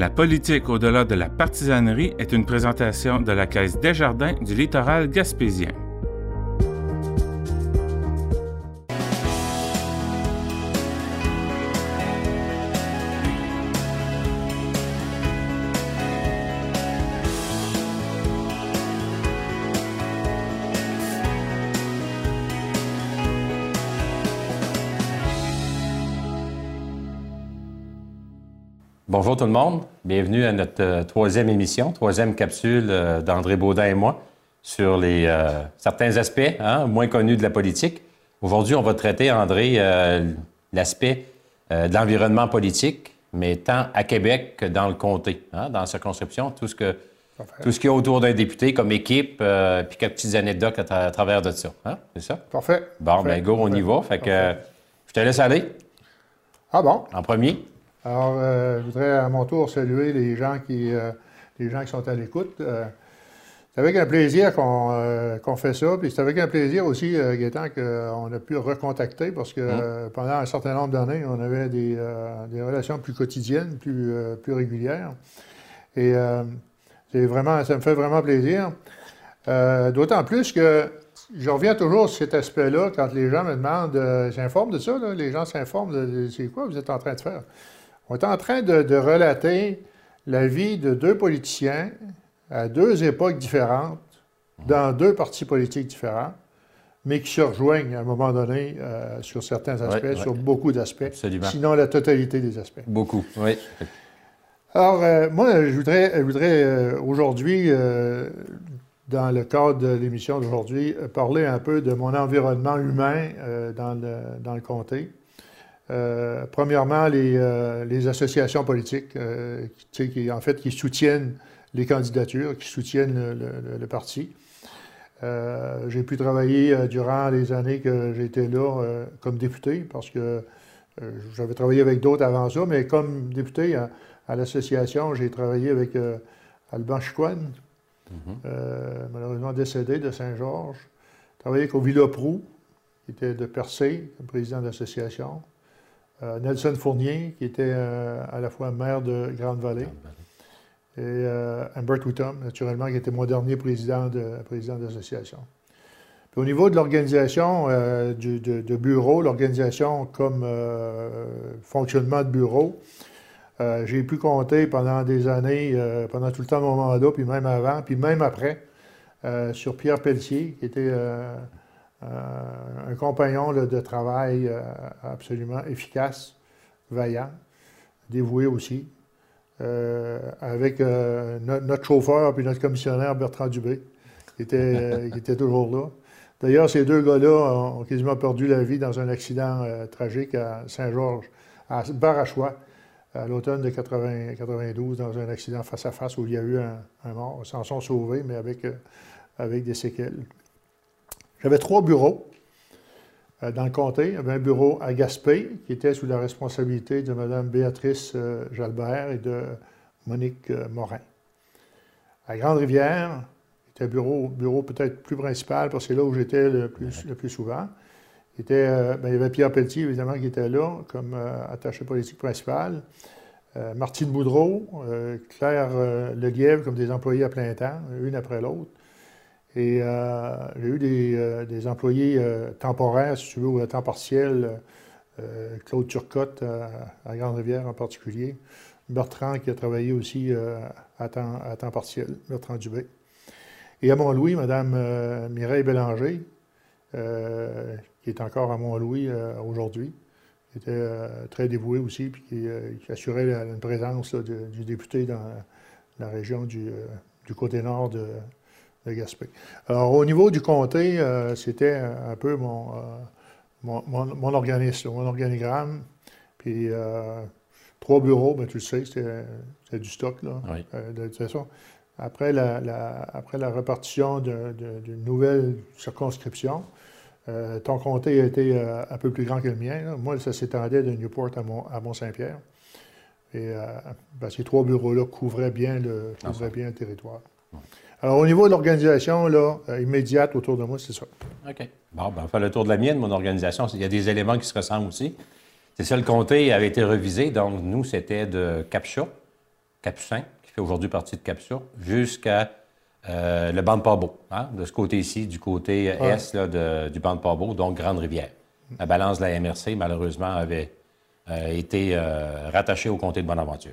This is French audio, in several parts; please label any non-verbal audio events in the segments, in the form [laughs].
La politique au-delà de la partisanerie est une présentation de la Caisse Desjardins du littoral gaspésien. Bonjour tout le monde. Bienvenue à notre euh, troisième émission, troisième capsule euh, d'André Baudin et moi sur les, euh, certains aspects hein, moins connus de la politique. Aujourd'hui, on va traiter, André, l'aspect de l'environnement politique, mais tant à Québec que dans le comté, hein, dans la circonscription, tout ce que tout ce qu'il y a autour d'un député comme équipe, puis quelques petites anecdotes à, travers de ça. Hein? C'est ça? Parfait. Bon, bien, go, on y va. Fait que je te laisse aller. Ah bon? En premier. Alors, euh, je voudrais à mon tour saluer les gens qui, euh, les gens qui sont à l'écoute. Euh, c'est avec un plaisir qu'on fait ça. Puis c'est avec un plaisir aussi, Gaétan, qu'on a pu recontacter parce que mmh. pendant un certain nombre d'années, on avait des, relations plus quotidiennes, plus, plus régulières. Et vraiment, ça me fait vraiment plaisir. D'autant plus que je reviens toujours sur cet aspect-là quand les gens me demandent, j'informe de ça, les gens s'informent de c'est quoi vous êtes en train de faire. On est en train de, relater la vie de deux politiciens à deux époques différentes, dans deux partis politiques différents, mais qui se rejoignent à un moment donné euh, sur certains aspects, sur beaucoup d'aspects, sinon la totalité des aspects. Beaucoup, oui. Alors, euh, moi, je voudrais, euh, aujourd'hui, dans le cadre de l'émission d'aujourd'hui, parler un peu de mon environnement humain dans, dans le comté. Euh, premièrement, les, euh, associations politiques, euh, qui, en fait, qui soutiennent les candidatures, qui soutiennent le, parti. j'ai pu travailler durant les années que j'étais là comme député, parce que j'avais travaillé avec d'autres avant ça, mais comme député à, l'association, j'ai travaillé avec Alban Chicoine, mm-hmm. malheureusement décédé de Saint-Georges. J'ai travaillé avec Ovila Prou, qui était de Percé, comme président d'association. Euh, Nelson Fournier, qui était euh, à la fois maire de Grande-Vallée, et euh, Humbert Whittam, naturellement, qui était mon dernier président de président d'association. au niveau de l'organisation de, bureau, l'organisation comme fonctionnement de bureau, j'ai pu compter pendant des années, pendant tout le temps de mon mandat, puis même avant, puis même après, sur Pierre Pelletier, qui était euh, un compagnon de travail euh, absolument efficace, vaillant, dévoué aussi, euh, avec notre chauffeur puis notre commissionnaire Bertrand Dubé, qui était, [laughs] qui était toujours là. D'ailleurs, ces deux gars-là ont quasiment perdu la vie dans un accident tragique à Saint-Georges, à Barachois, à l'automne de 92, dans un accident face à face où il y a eu un, mort. Ils s'en sont sauvés, mais avec, avec des séquelles. J'avais trois bureaux euh, dans le comté. Il y avait un bureau à Gaspé, qui était sous la responsabilité de Mme Béatrice euh, Jalbert et de Monique euh, Morin. À Grande-Rivière, c'était un bureau, bureau peut-être plus principal, parce que c'est là où j'étais le plus, le plus souvent. Il, était, ben, il y avait Pierre Pelletier, évidemment, qui était là comme attaché politique principal. Martine Boudreau, Claire Leguièvre comme des employés à plein temps, une après l'autre. Et euh, j'ai eu des, euh, employés euh, temporaires, si tu veux, ou à temps partiel. Claude Turcotte à, Grande-Rivière en particulier. Bertrand qui a travaillé aussi à temps, à, temps, partiel, Bertrand Dubé. Et à Mont-Louis, Mme Mireille Bélanger, qui est encore à Mont-Louis aujourd'hui, qui était très dévouée aussi, puis qui, assurait la, présence du député dans la, région du, du côté nord de, de Gaspé. Alors, au niveau du comté, euh, c'était un peu mon, euh, mon, mon, organisme, mon organigramme. Puis, euh, trois bureaux, ben, tu le sais, c'était du stock, là, de toute façon. Après la, après la répartition d'une nouvelle circonscription, ton comté a été un peu plus grand que le mien. Moi, ça s'étendait de Newport à, Mont, à Mont-Saint-Pierre. Et ben, ces trois bureaux-là couvraient bien le, couvraient bien le territoire. Alors, au niveau de l'organisation, là, euh, immédiate autour de moi, c'est ça. OK. Bon, ben, on fait le tour de la mienne, mon organisation. Il y a des éléments qui se ressemblent aussi. C'est ça, le comté avait été revisé. Donc, nous, c'était de Capcha Capucin, qui fait aujourd'hui partie de Capsur, jusqu'à euh, le banc de Pabot, hein, de ce côté-ci, du côté est du banc de Pabot, donc Grande-Rivière. La balance de la MRC, malheureusement, avait été rattachée au comté de Bonaventure.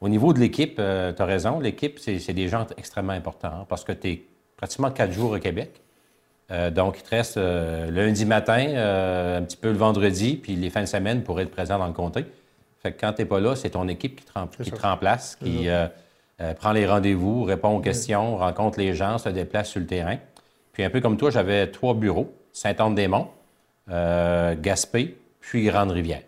Au niveau de l'équipe, tu as raison, l'équipe, c'est des gens extrêmement importants hein, parce que tu es pratiquement quatre jours au Québec. Euh, donc, il te reste euh, lundi matin, euh, un petit peu le vendredi, puis les fins de semaine pour être présent dans le comté. Fait que quand tu n'es pas là, c'est ton équipe qui te, qui remplace, qui prend les rendez-vous, répond aux questions, rencontre les gens, se déplace sur le terrain. Puis un peu comme toi, j'avais trois bureaux, Saint-Anne-des-Monts, Gaspé, puis Grande-Rivière.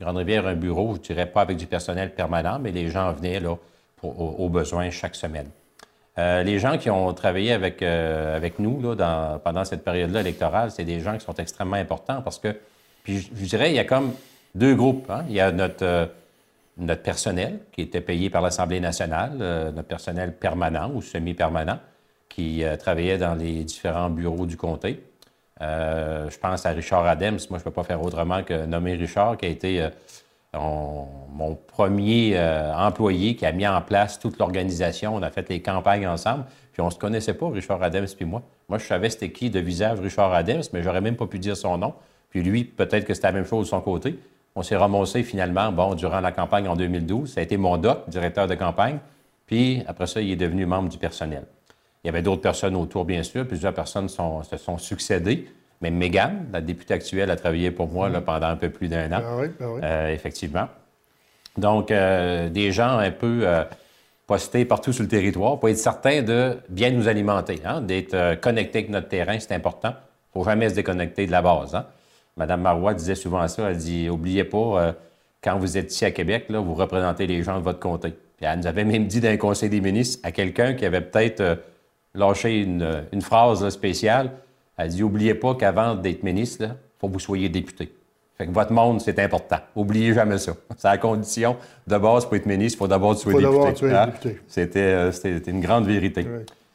Grande-Rivière, un bureau, je dirais pas avec du personnel permanent, mais les gens venaient là aux besoins chaque semaine. Euh, les gens qui ont travaillé avec, euh, avec nous là, pendant cette période-là électorale, c'est des gens qui sont extrêmement importants parce que, puis je, dirais, il y a comme deux groupes. Hein. Il y a notre, euh, notre personnel qui était payé par l'Assemblée nationale, notre personnel permanent ou semi-permanent qui travaillait dans les différents bureaux du comté. Je pense à Richard Adams. Moi, je ne peux pas faire autrement que nommer Richard, qui a été mon premier euh, employé qui a mis en place toute l'organisation. On a fait les campagnes ensemble. Puis on ne se connaissait pas, Richard Adams puis moi. Moi, je savais c'était qui de visage Richard Adams, mais j'aurais même pas pu dire son nom. Puis lui, peut-être que c'était la même chose de son côté. On s'est ramassé finalement, bon, durant la campagne en 2012. Ça a été mon doc, directeur de campagne. Puis après ça, il est devenu membre du personnel. Il y avait d'autres personnes autour, bien sûr. Plusieurs personnes se sont succédées. Mais Megan, la députée actuelle, a travaillé pour moi là, pendant un peu plus d'un an. Ah oui, ah oui. Euh, effectivement. Donc, euh, des gens un peu euh, postés partout sur le territoire pour être certain de bien nous alimenter, hein, d'être connectés avec notre terrain, c'est important. Il ne faut jamais se déconnecter de la base. Hein. Madame Marois disait souvent ça, elle dit, oubliez pas, quand vous êtes ici à Québec, là, vous représentez les gens de votre comté. Puis elle nous avait même dit d'un conseil des ministres à quelqu'un qui avait peut-être lâché une, phrase spéciale, elle dit Oubliez pas qu'avant d'être ministre, il faut que vous soyez député. Fait que votre monde, c'est important. Oubliez jamais ça. [laughs] C'est la condition de base pour être ministre, il faut d'abord que député. Hein? Euh, c'était, une grande vérité.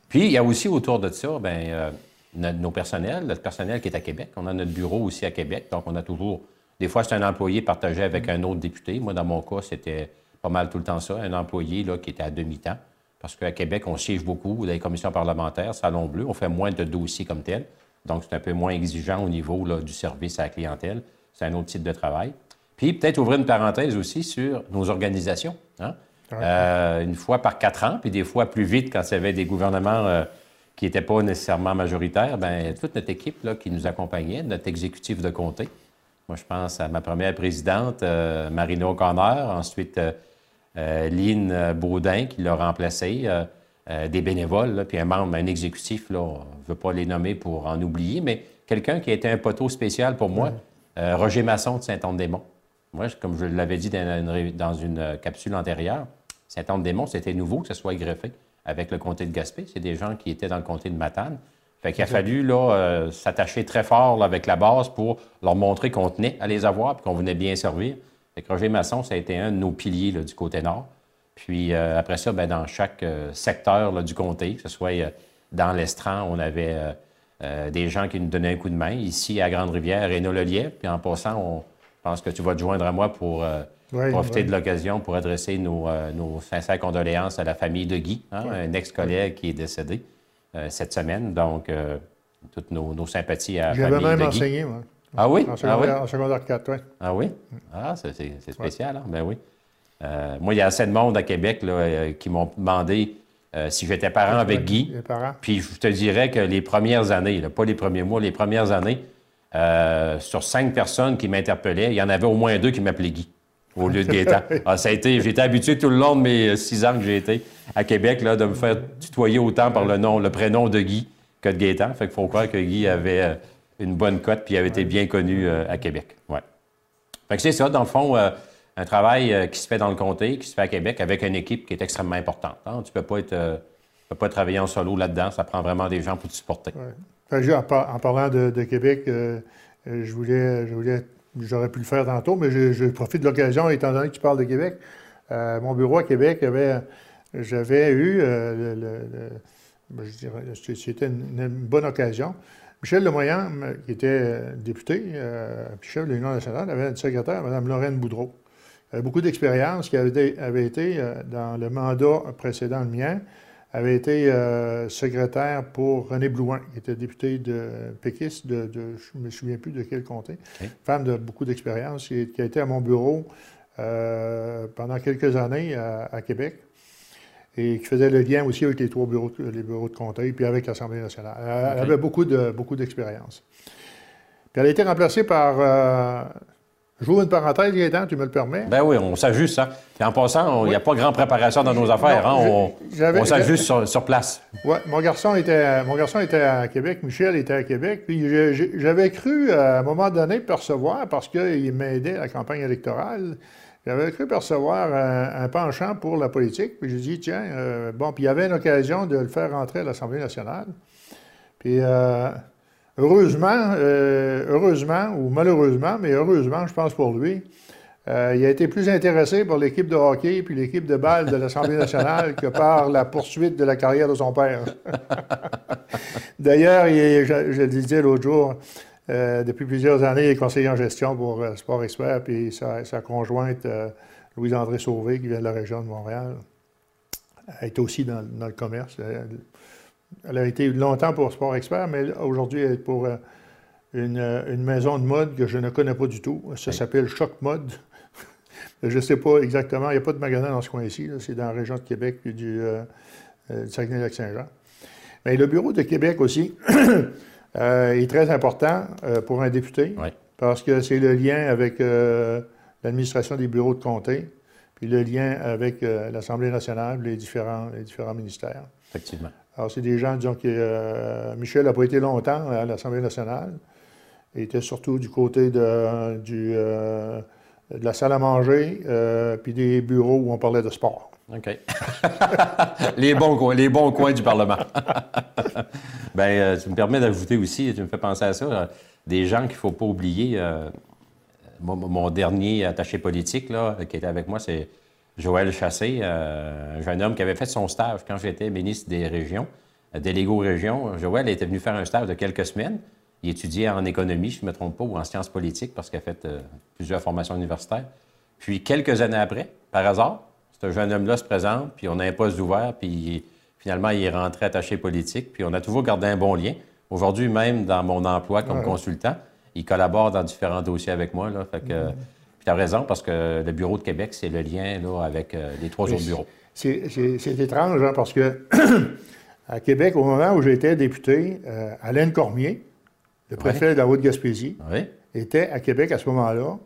Puis, il y a aussi autour de ça, ben, euh, nos personnels, notre personnel qui est à Québec. On a notre bureau aussi à Québec, donc on a toujours. Des fois, c'est un employé partagé avec un autre député. Moi, dans mon cas, c'était pas mal tout le temps ça, un employé là, qui était à demi-temps. Parce qu'à Québec, on siège beaucoup dans les commissions parlementaires, Salon Bleu, on fait moins de dossiers comme tel. Donc, c'est un peu moins exigeant au niveau du service à la clientèle. C'est un autre type de travail. Puis, peut-être ouvrir une parenthèse aussi sur nos organisations. Hein. Euh, une fois par quatre ans, puis des fois plus vite quand il y avait des gouvernements euh, qui n'étaient pas nécessairement majoritaires, bien, toute notre équipe là, qui nous accompagnait, notre exécutif de comté. Moi, je pense à ma première présidente, euh, Marina O'Connor, ensuite Lynn Baudin qui l'a remplacée. Euh, des bénévoles, puis un membre, un exécutif, là, on ne veut pas les nommer pour en oublier, mais quelqu'un qui a été un poteau spécial pour moi, euh, Roger Masson de Saint-Anne-des-Monts. Moi, comme je l'avais dit dans une, euh, capsule antérieure, Saint-Anne-des-Monts, c'était nouveau que ce soit greffé avec le comté de Gaspé. C'est des gens qui étaient dans le comté de Matane. Fait qu'il a fallu là, s'attacher très fort avec la base pour leur montrer qu'on tenait à les avoir et qu'on venait bien servir. Roger Masson, ça a été un de nos piliers du côté nord. Puis euh, après ça, bien, dans chaque euh, secteur du comté, que ce soit euh, dans l'Estran, on avait des gens qui nous donnaient un coup de main. Ici, à Grande-Rivière, Renaud Lelier. Puis en passant, on, je pense que tu vas te joindre à moi pour profiter de l'occasion pour adresser nos, sincères condoléances à la famille de Guy, hein, un ex-collègue qui est décédé cette semaine. Donc, toutes nos, sympathies à la famille de Guy. Enseigné, moi. Ah oui? En secondaire, ah oui? 4, oui. Ah oui? Ah, c'est spécial, hein? Ben oui. Euh, moi, il y a assez de monde à Québec euh, qui m'ont demandé euh, si j'étais parent avec Guy. Puis je te dirais que les premières années, pas les premiers mois, les premières années, sur cinq personnes qui m'interpellaient, il y en avait au moins deux qui m'appelaient Guy au lieu de [laughs] Gaétan. Ah, ça a été, j'étais habitué tout le long de mes six ans que j'ai été à Québec là, de me faire tutoyer autant par le nom, le prénom de Guy que de Gaétan. Fait qu'il faut croire que Guy avait une bonne cote puis avait été bien connu à Québec. Ouais. Fait que c'est ça, dans le fond un travail euh, qui se fait dans le comté, qui se fait à Québec avec une équipe qui est extrêmement importante. Hein. Tu ne peux, pas euh, peux pas travailler en solo là-dedans. Ça prend vraiment des gens pour te supporter. En, parlant de, Québec, euh, je voulais, je voulais j'aurais pu le faire tantôt, mais je, profite de l'occasion, étant donné que tu parles de Québec. mon bureau à Québec, j'avais eu, ben, je dirais, c'était une, bonne occasion. Michel Lemoyant, qui était député, puis chef de l'Union nationale, avait une secrétaire, Mme Lorraine Boudreau. Beaucoup d'expérience, qui avait, avait été, dans le mandat précédent le mien, avait été secrétaire pour René Blouin, qui était député de péquiste de, je ne me souviens plus de quel comté, femme de beaucoup d'expérience, qui, qui, a été à mon bureau pendant quelques années à Québec et qui faisait le lien aussi avec les trois bureaux, les bureaux de comté, puis avec l'Assemblée nationale. Elle, avait beaucoup, de, beaucoup d'expérience. Puis elle a été remplacée par... Euh, J'ouvre une parenthèse, Gaëtan, tu me le permets? Ben oui, on s'ajuste. Hein. en passant, il n'y a pas grande préparation dans nos affaires. hein? On, s'ajuste sur, place. Oui, mon garçon, était, mon garçon était à Québec, Michel était à Québec. Puis j'avais cru, à un moment donné, percevoir, parce qu'il m'aidait à la campagne électorale, j'avais cru percevoir un, penchant pour la politique, puis j'ai dit, tiens, euh, bon, puis il y avait une occasion de le faire rentrer à l'Assemblée nationale. Puis euh, heureusement, euh, heureusement, ou malheureusement, mais heureusement, je pense pour lui, il a été plus intéressé par l'équipe de hockey puis l'équipe de balle de l'Assemblée nationale que par la poursuite de la carrière de son père. [laughs] D'ailleurs, je, je, le disais l'autre jour, euh, depuis plusieurs années, il est conseiller en gestion pour euh, Sport Expert, puis sa, conjointe, euh, Louise-André Sauvé, qui vient de la région de Montréal, est aussi dans, le commerce. Elle, a été longtemps pour Sport Expert, mais aujourd'hui, elle est pour une, maison de mode que je ne connais pas du tout. Ça s'appelle Choc Mode. [laughs] je ne sais pas exactement, il n'y a pas de magasin dans ce coin-ci, c'est dans la région de Québec, puis du, du Saguenay-Lac-Saint-Jean. Mais le bureau de Québec aussi, [clears throat] euh, est très important euh, pour un député parce que c'est le lien avec euh, l'administration des bureaux de comté, puis le lien avec l'Assemblée nationale, les différents, les différents ministères. Effectivement. Alors, c'est des gens, disons, que Michel n'a pas été longtemps à l'Assemblée nationale. Il était surtout du côté de, du, de la salle à manger, puis des bureaux où on parlait de sport. OK. [laughs] les, bons coins, les bons coins du Parlement. [laughs] Bien, euh, tu me permets d'ajouter aussi, tu me fais penser à ça, euh, des gens qu'il ne faut pas oublier. Euh, mon, dernier attaché politique là, qui était avec moi, c'est Joël Chassé, un jeune homme qui avait fait son stage quand j'étais ministre des régions, délégué aux régions. Joël était venu faire un stage de quelques semaines. Il étudiait en économie, je ne me trompe pas, ou en sciences politiques, parce qu'il a fait plusieurs formations universitaires. Puis, quelques années après, par hasard, ce jeune homme-là se présente, puis on a un poste ouvert, puis finalement, il est rentré attaché politique, puis on a toujours gardé un bon lien. Aujourd'hui, même dans mon emploi comme consultant, il collabore dans différents dossiers avec moi. Là, fait que, Puis tu as raison, parce que le bureau de Québec, c'est le lien là, avec euh, les trois autres bureaux. C'est étrange, hein, parce que [clears throat] à Québec, au moment où j'étais député, euh, Alain Cormier, le préfet de la Haute-Gaspésie, était à Québec à ce moment-là.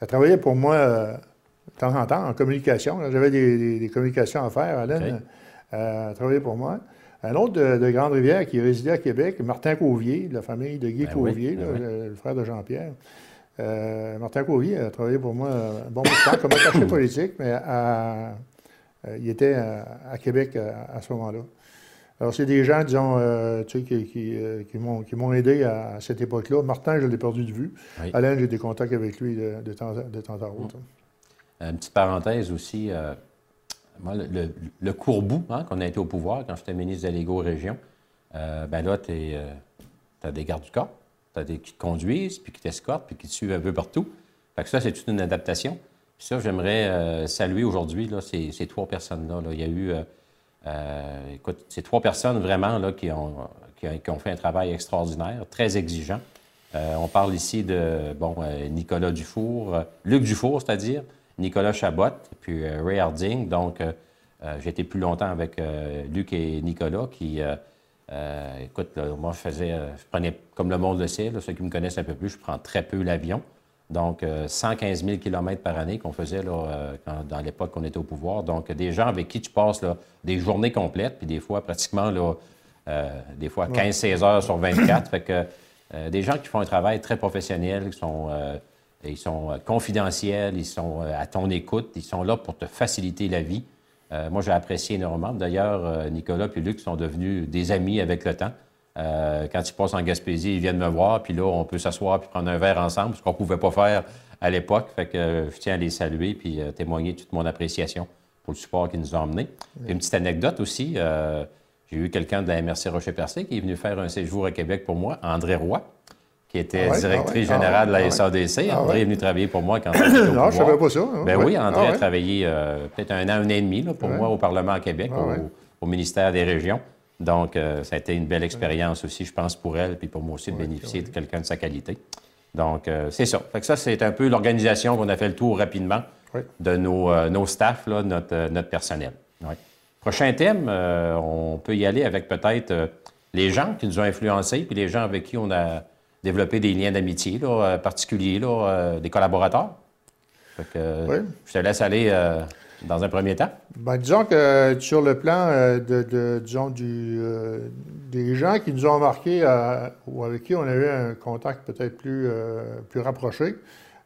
Elle travaillait pour moi euh, de temps en temps en communication. J'avais des, communications à faire. Alain a travaillé pour moi. Un autre de, Grande-Rivière qui résidait à Québec, Martin Couvier, de la famille de Guy ben Couvier, ben le, frère de Jean-Pierre. Euh, Martin Couvier a travaillé pour moi un bon bout de temps comme attaché politique, mais euh, il était à, Québec à, ce moment-là. Alors, c'est des gens, disons, tu sais, qui, qui, m'ont aidé à, cette époque-là. Martin, je l'ai perdu de vue. Alain, j'ai des contacts avec lui de, temps, de temps à autre. Une petite parenthèse aussi, euh, moi, le, le, courbou, hein, qu'on a été au pouvoir quand j'étais ministre délégué aux régions, euh, ben là, tu euh, as des gardes du corps, tu as des qui te conduisent, puis qui t'escortent, puis qui te suivent un peu partout. Fait que ça, c'est toute une adaptation. Puis ça, j'aimerais saluer aujourd'hui ces, ces, trois personnes-là. Il y a eu, écoute, ces trois personnes vraiment là, qui, ont, qui, ont fait un travail extraordinaire, très exigeant. on parle ici de, bon, Nicolas Dufour, Luc Dufour, c'est-à-dire, Nicolas Chabot, puis euh, Ray Harding. Donc, euh, euh, j'ai été plus longtemps avec Luc et Nicolas qui, écoute, moi, je faisais, je prenais, comme le monde le sait, ceux qui me connaissent un peu plus, je prends très peu l'avion. Donc, 115 000 km par année qu'on faisait là, dans l'époque qu'on était au pouvoir. Donc, des gens avec qui tu passes là, des journées complètes, puis des fois pratiquement là, des fois 15-16 heures sur 24. fait que des gens qui font un travail très professionnel, qui sont ils sont euh, confidentiels, ils sont euh, à ton écoute, ils sont là pour te faciliter la vie. Euh, moi, j'ai apprécié énormément. D'ailleurs, Nicolas et Luc sont devenus des amis avec le temps. quand ils passent en Gaspésie, ils viennent me voir, puis là, on peut s'asseoir puis prendre un verre ensemble, ce qu'on ne pouvait pas faire à l'époque. Fait que je tiens à les saluer puis témoigner toute mon appréciation pour le support qu'ils nous ont amené. Une petite anecdote aussi, j'ai eu quelqu'un de la MRC Rocher-Percé qui est venu faire un séjour à Québec pour moi, André Roy qui était Ah ouais, directrice ah ouais, générale de la ah. SADC. André est venu travailler pour moi quand j'étais [coughs] au Non, je pouvoir. savais pas ça. hein. Ben oui, André a travaillé euh, peut-être un an, un an et demi là, pour moi au Parlement à Québec, au, ministère des Régions. Donc, euh, ça a été une belle expérience aussi, je pense, pour elle, puis pour moi aussi, de bénéficier de quelqu'un de sa qualité. Donc, euh, c'est ça. Fait que ça, c'est un peu l'organisation qu'on a fait le tour rapidement de nos, nos staffs, là, notre, notre personnel. Prochain thème, on peut y aller avec peut-être les gens qui nous ont influencés, puis les gens avec qui on a développé des liens d'amitié là, euh, particuliers, là, euh, des collaborateurs. Fait que, euh, Oui. Je te laisse aller dans un premier temps. Ben, disons que sur le plan euh, de, de- disons, du, euh, des gens qui nous ont marqués euh, ou avec qui on a eu un contact peut-être plus, plus rapproché,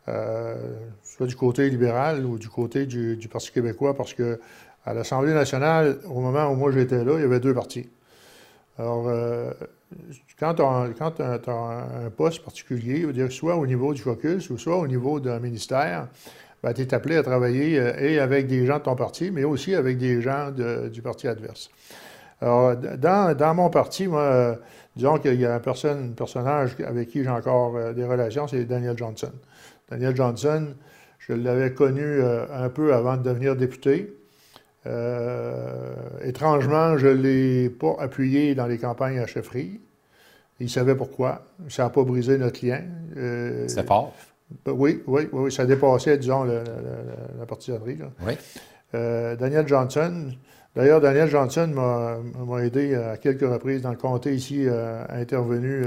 soit du côté libéral ou du côté du, du Parti québécois, parce que à l'Assemblée nationale, au moment où moi j'étais là, il y avait deux partis. Alors, quand tu as, un poste particulier, dire soit au niveau du caucus ou soit au niveau d'un ministère, tu es appelé à travailler euh, et avec des gens de ton parti, mais aussi avec des gens du parti adverse. Alors, dans, mon parti, moi, euh, disons qu'il y a un, personnage avec qui j'ai encore euh, des relations, c'est Daniel Johnson. Daniel Johnson, je l'avais connu un peu avant de devenir député. Euh, étrangement, je ne l'ai pas appuyé dans les campagnes à chefferie. Il savait pourquoi. Ça n'a pas brisé notre lien. Euh, C'est fort. ben oui, oui, oui, ça dépassait, disons, le- le- le- la partisanerie. là. Oui. Euh, Daniel Johnson, d'ailleurs, Daniel Johnson m'a aidé à quelques reprises dans le comté ici, euh, intervenu.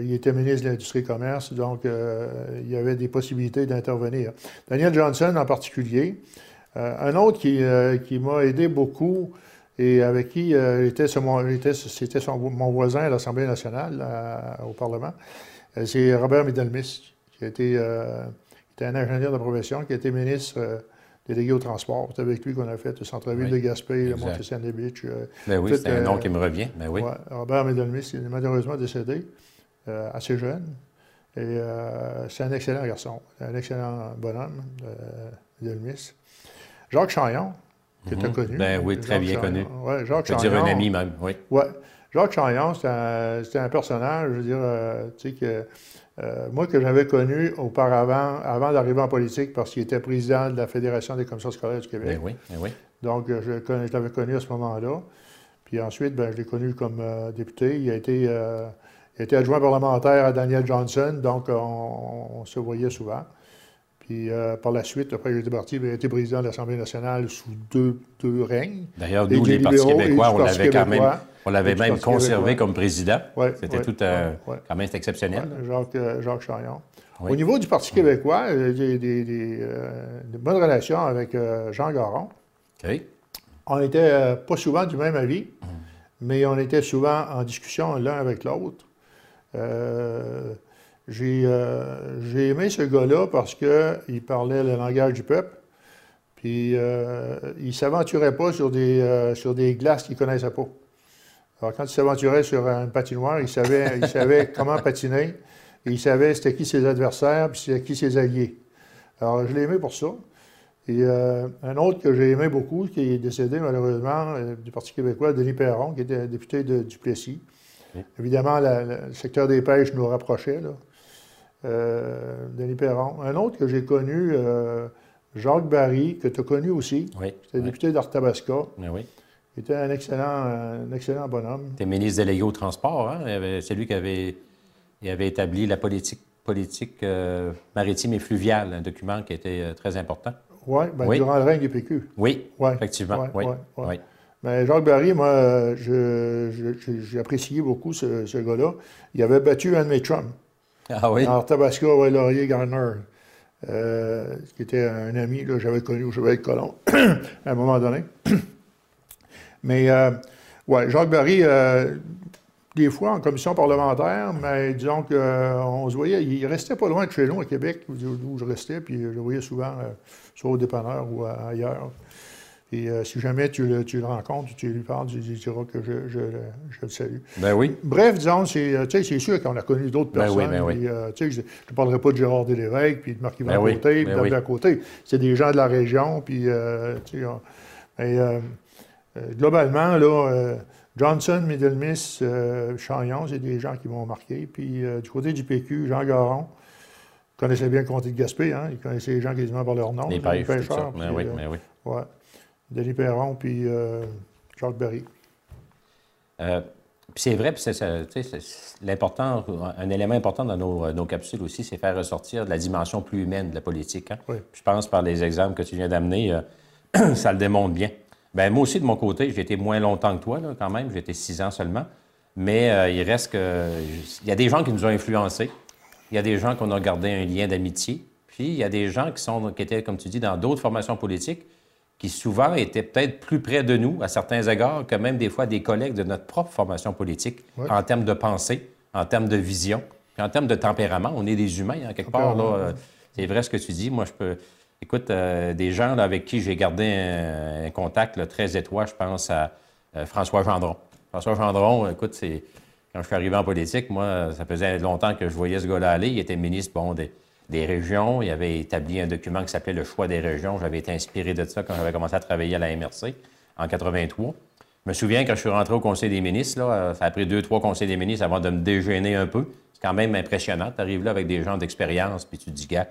il était ministre de l'Industrie et Commerce, donc il y avait des possibilités d'intervenir. Daniel Johnson en particulier. Euh, un autre qui, euh, qui m'a aidé beaucoup et avec qui euh, était mon- était- c'était son- mon voisin à l'Assemblée nationale, au Parlement, c'est Robert Middlemis, qui a été, qui était un ingénieur de profession, qui a été ministre délégué au transport. C'est avec lui qu'on a fait le centre-ville Oui, de Gaspé, le exact. Monte-Sandy Beach. Ben oui, c'est un euh, nom qui me revient. Ben oui. Ouais, Robert Middlemis, il est malheureusement décédé, euh, assez jeune. Et euh, c'est un excellent garçon, un excellent bonhomme, Middlemis. Jacques Chaillon, que tu as Mhm. connu. Ben oui, très Jacques bien Chaillon. connu. Ouais, Jacques Je peux dire un Chaillon. ami même, oui. Ouais. Jacques Chaillon, c'était un, personnage, je veux dire, euh, tu sais, que euh, moi, que j'avais connu auparavant, avant d'arriver en politique, parce qu'il était président de la Fédération des commissions scolaires du Québec. Ben oui, ben oui. Donc, euh, je, l'avais connu à ce moment-là. Puis ensuite, ben, je l'ai connu comme euh, député. Il a, été, il a été adjoint parlementaire à Daniel Johnson, donc on, on se voyait souvent. Puis euh, par la suite, après que j'étais parti, il a été président de l'Assemblée nationale sous deux, deux règnes. D'ailleurs, nous, des les partis québécois, on Parti l'avait quand même, québécois. on l'avait même conservé québécois. comme président. Ouais, C'était ouais, tout euh, ouais, quand même exceptionnel. Jacques, euh, Jacques. Oui. Au niveau du Parti québécois, euh, j'ai des, des, euh, bonnes relations avec Jean Garon. On n'était pas souvent du même avis, Mm. mais on était souvent en discussion l'un avec l'autre. Euh, j'ai euh, aimé ce gars-là parce qu'il parlait le langage du peuple, puis euh, il ne s'aventurait pas sur des, euh, sur des glaces qu'il ne connaissait pas. Alors, quand il s'aventurait sur une patinoire, il savait, il savait [laughs] comment patiner, et il savait c'était qui ses adversaires, puis c'était qui ses alliés. Alors, je l'ai aimé pour ça. Et euh, un autre que j'ai aimé beaucoup, qui est décédé malheureusement euh, du Parti québécois, Denis Perron, qui était député de Duplessis. Oui. Évidemment, la- la- le secteur des pêches nous rapprochait. Là. Euh, Denis Perron. Un autre que j'ai connu, euh, Jacques Barry, que tu as connu aussi. Oui. C'était oui. député d'Arthabasca. Oui. Il était un excellent, un excellent bonhomme. T'es ministre délégué au transport, hein? C'est lui qui avait, il avait établi la politique, politique euh, maritime et fluviale, un document qui était euh, très important. Ouais, ben, Oui. durant le règne du PQ. Oui, Ouais, effectivement. ouais, oui. Mais Jacques Barry, moi, euh, apprécié beaucoup ce, ce gars-là. Il avait battu un de mes chums. Ah oui? Alors, Tabasco, Laurier Garner, euh, qui était un ami que j'avais connu au Chevalier de Colomb [clears throat] à un moment donné. [clears throat] Mais, euh, ouais, Jacques Barry, euh, des fois en commission parlementaire, mais disons qu'on se voyait, il restait pas loin de chez nous à Québec, où, je restais, puis je le voyais souvent, soit au dépanneur ou ailleurs. Et euh, si jamais tu le, tu le rencontres, tu lui parles, tu lui diras que je, je, le- je le salue. Ben oui. Bref, disons, c'est, euh, sûr qu'on a connu d'autres Ben personnes. oui, ben oui. puis, euh, je ne parlerai pas de Gérard Delévesque, puis de Marc-Yvan Ben oui, Côté, puis ben oui. Côté. C'est des gens de la région, puis, euh, on- mais, globalement, là, Johnson, Middle Miss, euh, Chagnon, c'est des gens qui m'ont marqué. Puis du côté du PQ, Jean Garon, connaissait bien le comté de Gaspé, hein? il connaissait les gens quasiment par leur nom. Les, les pêcheurs. Mais oui, mais oui. Ouais. Denis Perron, puis Jacques Berry. Puis c'est vrai, puis c'est, l'important, un élément important dans nos, capsules aussi, c'est faire ressortir de la dimension plus humaine de la politique. Hein. Je pense par les exemples que tu viens d'amener, euh, [clears throat] ça le démontre bien. Bien, moi aussi, de mon côté, j'ai été moins longtemps que toi, là, quand même. J'ai été six ans seulement. Mais euh, il reste que. Il y a des gens qui nous ont influencés. Il y a des gens qu'on a gardé un lien d'amitié. Puis il y a des gens qui, sont, qui étaient, comme tu dis, dans d'autres formations politiques qui souvent étaient peut-être plus près de nous, à certains égards, que même des fois des collègues de notre propre formation politique, en termes de pensée, en termes de vision, en termes de tempérament. On est des humains, hein, quelque part. Là, euh, c'est vrai ce que tu dis. Moi, je peux. Écoute, euh, des gens avec qui j'ai gardé un, contact très étroit, je pense à euh, François Gendron. François Gendron, écoute, c'est. Quand je suis arrivé en politique, moi, ça faisait longtemps que je voyais ce gars-là aller. Il était ministre, bon, des, des régions. Il avait établi un document qui s'appelait le choix des régions. J'avais été inspiré de ça quand j'avais commencé à travailler à la MRC en 83. Je me souviens quand je suis rentré au Conseil des ministres, là, euh, ça a pris deux, trois conseils des ministres avant de me déjeuner un peu. C'est quand même impressionnant. Tu arrives là avec des gens d'expérience, puis tu dis, gars,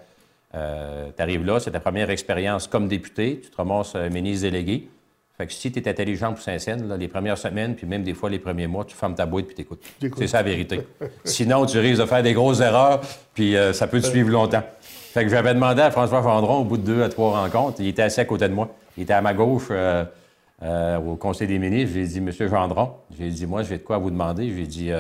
euh, tu arrives là, c'est ta première expérience comme député, tu te ramasses euh, ministre délégué. Fait que si tu es intelligent pour Saint-Saëns, les premières semaines, puis même des fois les premiers mois, tu fermes ta boîte puis t'écoutes. C'est ça la vérité. Sinon, tu risques de faire des grosses erreurs, puis euh, ça peut te suivre longtemps. Fait que j'avais demandé à François Fandron, au bout de deux à trois rencontres, il était assis à côté de moi. Il était à ma gauche euh, euh, au Conseil des ministres. J'ai dit, Monsieur Gendron, j'ai dit, moi, j'ai de quoi vous demander. J'ai dit,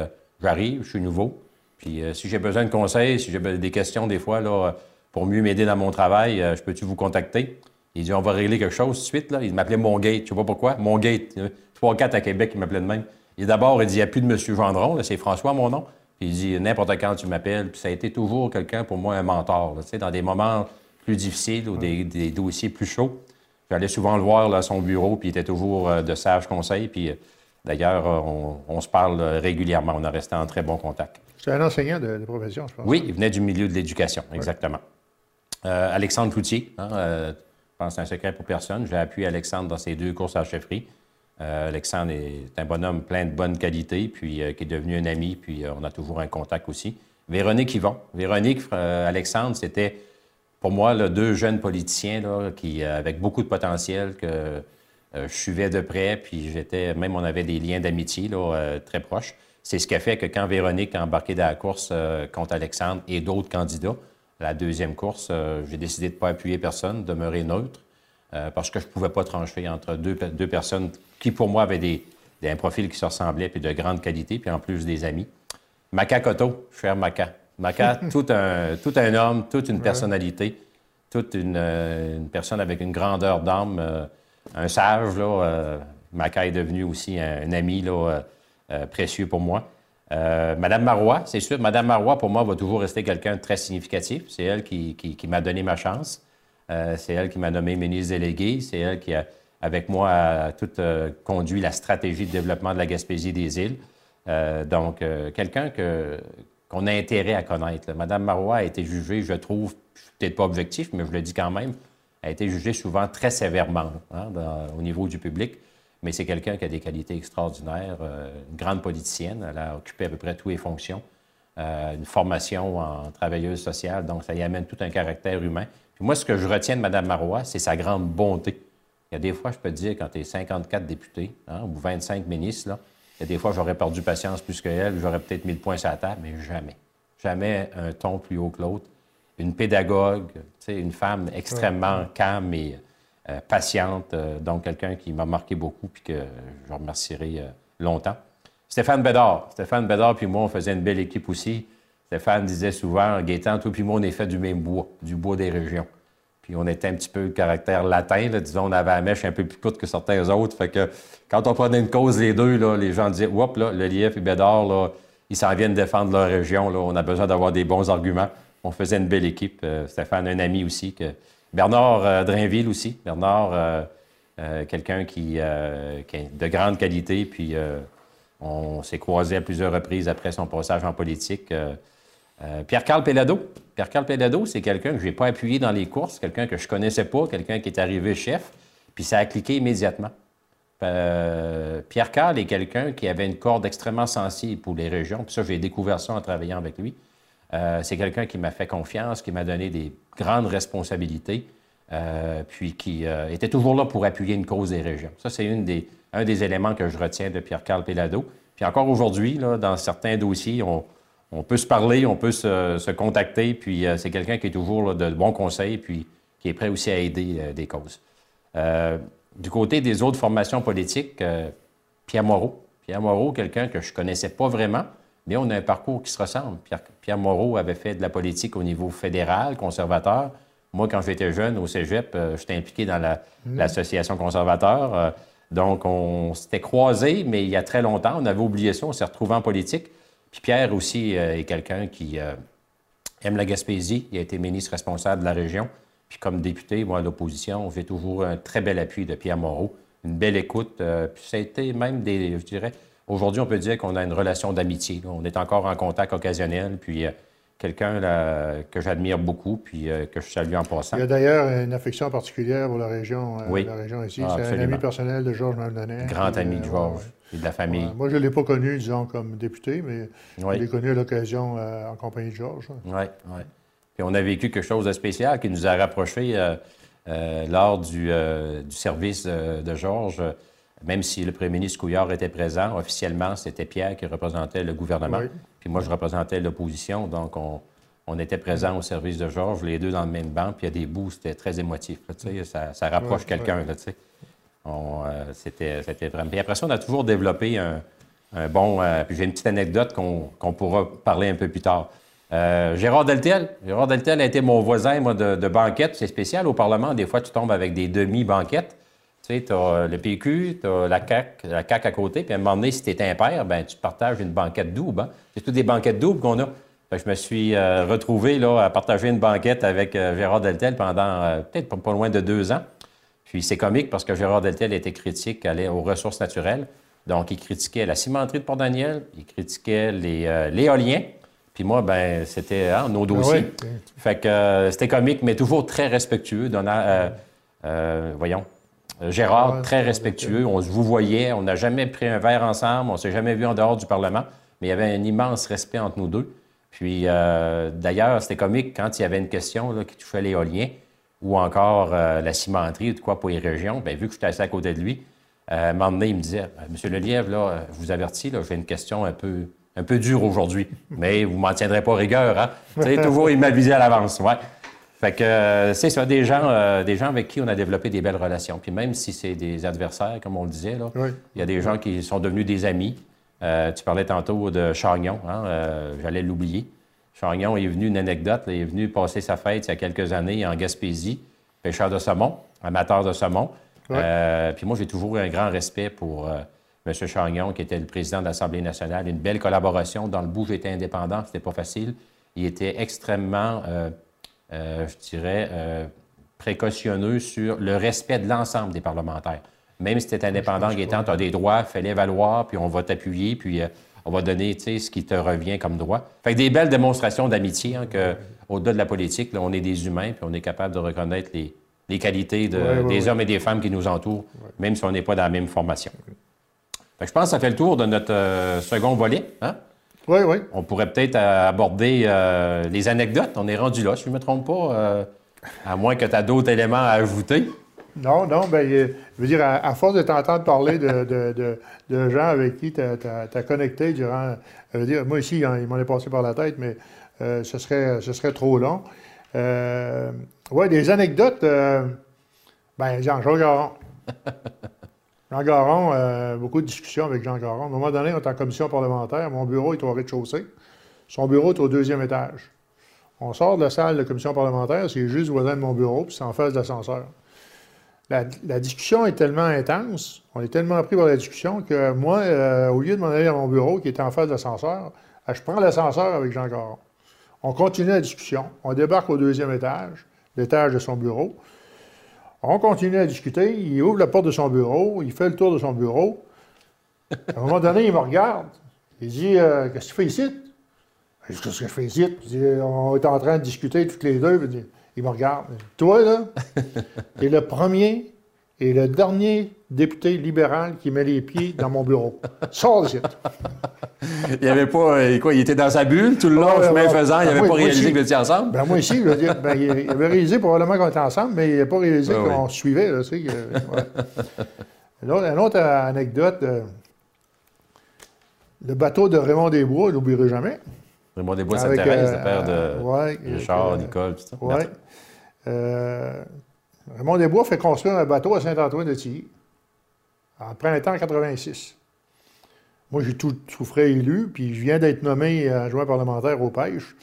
j'arrive, je suis nouveau. Puis si j'ai besoin de conseils, si j'ai des questions des fois, là, pour mieux m'aider dans mon travail, je peux-tu vous contacter? Il dit, on va régler quelque chose tout de suite. Là. Il m'appelait Mon Gate. Je sais pas pourquoi. Mon Gate. Trois, quatre à Québec, il m'appelait de même. Et d'abord, il dit, il n'y a plus de M. Gendron. C'est François, mon nom. Puis il dit, n'importe quand tu m'appelles. Puis ça a été toujours quelqu'un, pour moi, un mentor. Là, dans des moments plus difficiles ou des, dossiers plus chauds. J'allais souvent le voir à son bureau, puis il était toujours euh, de sages conseils. Puis euh, d'ailleurs, euh, on, se parle régulièrement. On a resté en très bon contact. C'est un enseignant de, profession, je pense. Oui, il venait du milieu de l'éducation, exactement. Alexandre Cloutier, hein, pense c'est un secret pour personne. J'ai appuyé Alexandre dans ses deux courses à chefferie. Euh, Alexandre est un bonhomme plein de bonnes qualités, puis euh, qui est devenu un ami, puis euh, on a toujours un contact aussi. Véronique Yvon. Véronique, Alexandre, c'était pour moi deux jeunes politiciens qui, avec beaucoup de potentiel, que je suivais de près, puis j'étais, même on avait des liens d'amitié très proches. C'est ce qui a fait que quand Véronique a embarqué dans la course contre Alexandre et d'autres candidats, la deuxième course, euh, j'ai décidé de ne pas appuyer personne, de demeurer neutre, euh, parce que je ne pouvais pas trancher entre deux, deux, personnes qui, pour moi, avaient des, un profil qui se ressemblait, puis de grande qualité, puis en plus des amis. Maca Cotto, cher Maca. Maca, [laughs] tout, un, tout un homme, toute une personnalité, toute une, euh, une personne avec une grandeur d'âme, un sage. Là, Maca est devenu aussi un, ami là, précieux pour moi. Euh, Madame Marois, c'est sûr. Madame Marois, pour moi, va toujours rester quelqu'un de très significatif. C'est elle qui, m'a donné ma chance. Euh, c'est elle qui m'a nommé ministre délégué. C'est elle qui, a, avec moi, a tout euh, conduit la stratégie de développement de la Gaspésie des îles. donc, quelqu'un qu'on a intérêt à connaître. Madame Marois a été jugée, je trouve, peut-être pas objectif, mais je le dis quand même, a été jugée souvent très sévèrement hein, au niveau du public mais c'est quelqu'un qui a des qualités extraordinaires, euh, une grande politicienne, elle a occupé à peu près toutes les fonctions, euh, une formation en travailleuse sociale, donc ça y amène tout un caractère humain. Puis moi, ce que je retiens de Mme Marois, c'est sa grande bonté. Il y a des fois, je peux te dire, quand tu es 54 députés hein, ou 25 ministres, là, il y a des fois, j'aurais perdu patience plus qu'elle, j'aurais peut-être mis le point sur la table, mais jamais. Jamais un ton plus haut que l'autre. Une pédagogue, une femme extrêmement calme et patiente, euh, donc quelqu'un qui m'a marqué beaucoup puis que je remercierai euh, longtemps. Stéphane Bédard. Stéphane Bédard puis moi, on faisait une belle équipe aussi. Stéphane disait souvent, Gaétan, toi puis moi, on est fait du même bois, du bois des régions. Puis on était un petit peu caractère latin, disons, on avait la mèche un peu plus courte que certains autres. Fait que quand on prenait une cause les deux, là, les gens disaient, Oups, là, le Lief et Bédard, là, ils s'en viennent défendre leur région. Là, on a besoin d'avoir des bons arguments. On faisait une belle équipe. Stéphane, un ami aussi, que Bernard euh, Drainville aussi. Bernard, euh, euh, quelqu'un qui, est de grande qualité, puis on s'est croisé à plusieurs reprises après son passage en politique. Pierre-Carl Pellado. Pierre-Carl Pellado, c'est quelqu'un que je n'ai pas appuyé dans les courses, quelqu'un que je ne connaissais pas, quelqu'un qui est arrivé chef, puis ça a cliqué immédiatement. Euh, Pierre Carl est quelqu'un qui avait une corde extrêmement sensible pour les régions. Puis ça, j'ai découvert ça en travaillant avec lui. Euh, c'est quelqu'un qui m'a fait confiance, qui m'a donné des grandes responsabilités, euh, puis qui était toujours là pour appuyer une cause des régions. Ça, c'est un des éléments que je retiens de Pierre-Carl Pelado. Puis encore aujourd'hui, dans certains dossiers, on, peut se parler, on peut se, contacter, puis c'est quelqu'un qui est toujours de bons conseils, puis qui est prêt aussi à aider des causes. Du côté des autres formations politiques, euh, Pierre Moreau. Pierre Moreau, quelqu'un que je connaissais pas vraiment, mais on a un parcours qui se ressemble. Pierre, Moreau avait fait de la politique au niveau fédéral, conservateur. Moi, quand j'étais jeune au cégep, euh, j'étais impliqué dans mmh. l'association conservateur. Euh, donc, on s'était croisés, mais il y a très longtemps, on avait oublié ça, on s'est retrouvés en politique. Puis Pierre aussi est quelqu'un qui aime la Gaspésie. Il a été ministre responsable de la région. Puis comme député, moi, à l'opposition, j'ai toujours un très bel appui de Pierre Moreau, une belle écoute. Euh, puis ça a été même des, je dirais, aujourd'hui, on peut dire qu'on a une relation d'amitié. On est encore en contact occasionnel, puis euh, quelqu'un que j'admire beaucoup, puis euh, que je salue en passant. Il y a d'ailleurs une affection particulière pour la région, la région ici. Ah, C'est un ami personnel de Georges Maldonet. Grand ami de Georges et de la famille. moi, je ne l'ai pas connu, disons, comme député, mais je l'ai connu à l'occasion en compagnie de Georges. Oui, oui on a vécu quelque chose de spécial qui nous a rapprochés euh, euh, lors du, euh, service de Georges. Même si le premier ministre Couillard était présent, officiellement, c'était Pierre qui représentait le gouvernement. Puis moi, je représentais l'opposition. Donc, on, était présents au service de Georges, les deux dans le même banc. Puis il y a des bouts, c'était très émotif. ça, ça, rapproche quelqu'un. c'était, vraiment. Puis après ça, on a toujours développé un, bon. puis j'ai une petite anecdote qu'on pourra parler un peu plus tard. Euh, Gérard Deltel. Gérard Deltel a été mon voisin, moi, de, banquette. C'est spécial au Parlement. Des fois, tu tombes avec des demi-banquettes. Tu sais, tu as le PQ, tu as la CAQ, la CAQ à côté. Puis à un moment donné, si tu es impair, ben, tu partages une banquette double. Hein. C'est toutes des banquettes doubles qu'on a. je me suis euh, retrouvé là, à partager une banquette avec euh, Gérard Deltel pendant peut-être pas, loin de deux ans. Puis c'est comique parce que Gérard Deltel était critique aux ressources naturelles. Donc, il critiquait la cimenterie de Port-Daniel, il critiquait l'éolien. Puis moi, ben c'était hein, nos dossiers. Fait que euh, c'était comique, mais toujours très respectueux. Euh, euh, voyons. Gérard, très respectueux. On vous voyait, on n'a jamais pris un verre ensemble, on s'est jamais vu en dehors du Parlement, mais il y avait un immense respect entre nous deux. Puis d'ailleurs, c'était comique quand il y avait une question qui touchait l'éolien ou encore la cimenterie ou de quoi pour les régions. Bien, vu que j'étais assis à côté de lui, moment donné, il me disait Monsieur Lelièvre, là, je vous avertis, j'ai une question un peu un peu dur aujourd'hui, mais vous m'en tiendrez pas rigueur, hein? Toujours immobilisé à l'avance, ouais. Fait que euh, c'est ça, des gens, euh, des gens avec qui on a développé des belles relations. Puis même si c'est des adversaires, comme on le disait, là, il y a des gens qui sont devenus des amis. Euh, tu parlais tantôt de Chagnon, hein? j'allais l'oublier. Chagnon est venu, une anecdote, il est venu passer sa fête il y a quelques années en Gaspésie, pêcheur de saumon, amateur de saumon. puis moi, j'ai toujours eu un grand respect pour M. Chagnon, qui était le président de l'Assemblée nationale. Une belle collaboration. Dans le bout, j'étais indépendant, c'était pas facile. Il était extrêmement, je dirais, euh, précautionneux sur le respect de l'ensemble des parlementaires. Même si tu es indépendant, Gaétan, tu as des droits, fais-les valoir, puis on va t'appuyer, puis on va donner ce qui te revient comme droit. Fait que des belles démonstrations d'amitié, hein, que, au-delà de la politique, là, on est des humains, puis on est capable de reconnaître les, qualités des hommes et des femmes qui nous entourent, même si on n'est pas dans la même formation je pense que ça fait le tour de notre euh, second volet. Hein? Oui, oui. On pourrait peut-être euh, aborder euh, les anecdotes. On est rendu là, si je ne me trompe pas, à moins que tu aies d'autres éléments à ajouter. Non, non, bien, je veux dire, à, force de t'entendre parler de, gens avec qui tu as, connecté durant. Je veux dire, moi ici, hein, il m'en est passé par la tête, mais ce, serait, ce serait trop long. oui, des anecdotes. ben, Garon. [laughs] Jean Garon, euh, beaucoup de discussions avec Jean Garon. À un moment donné, on est en commission parlementaire. Mon bureau est au rez-de-chaussée. Son bureau est au deuxième étage. On sort de la salle de commission parlementaire, c'est juste voisin de mon bureau, puis c'est en face de l'ascenseur. La, discussion est tellement intense, on est tellement pris par la discussion que moi, euh, au lieu de m'en aller à mon bureau qui était en face de l'ascenseur, euh, je prends l'ascenseur avec Jean Garon. On continue la discussion. On débarque au deuxième étage, l'étage de son bureau. On continue à discuter. Il ouvre la porte de son bureau. Il fait le tour de son bureau. À un moment donné, il me regarde. Il dit euh, Qu'est-ce que tu fais ici? Qu'est-ce que je fais ici? On est en train de discuter toutes les deux. Il me regarde. Toi, là, [laughs] tu es le premier est le dernier député libéral qui met les pieds dans mon bureau. Sors. [laughs] Il avait pas. euh, Quoi, il était dans sa bulle tout le long, chemin faisant, il Ben, n'avait moi- pas réalisé aussi. que vous étiez ensemble. Ben moi ici, je veux dire, ben, il avait réalisé probablement qu'on était ensemble, mais il n'a pas réalisé Ah qu'on oui. se suivait. Là, ouais. Une autre, une autre anecdote, euh, le bateau de Raymond Desbois, je l'oublierai jamais. Raymond Desbois, Sainte-Thérèse, euh, le père de ouais, Richard, euh, Nicole, tout ça. Oui. Euh, Raymond Desbois fait construire un bateau à Saint-Antoine-de-Tilly en printemps 86. Moi, j'ai tout, frais élu, puis je viens d'être nommé adjoint parlementaire aux pêches.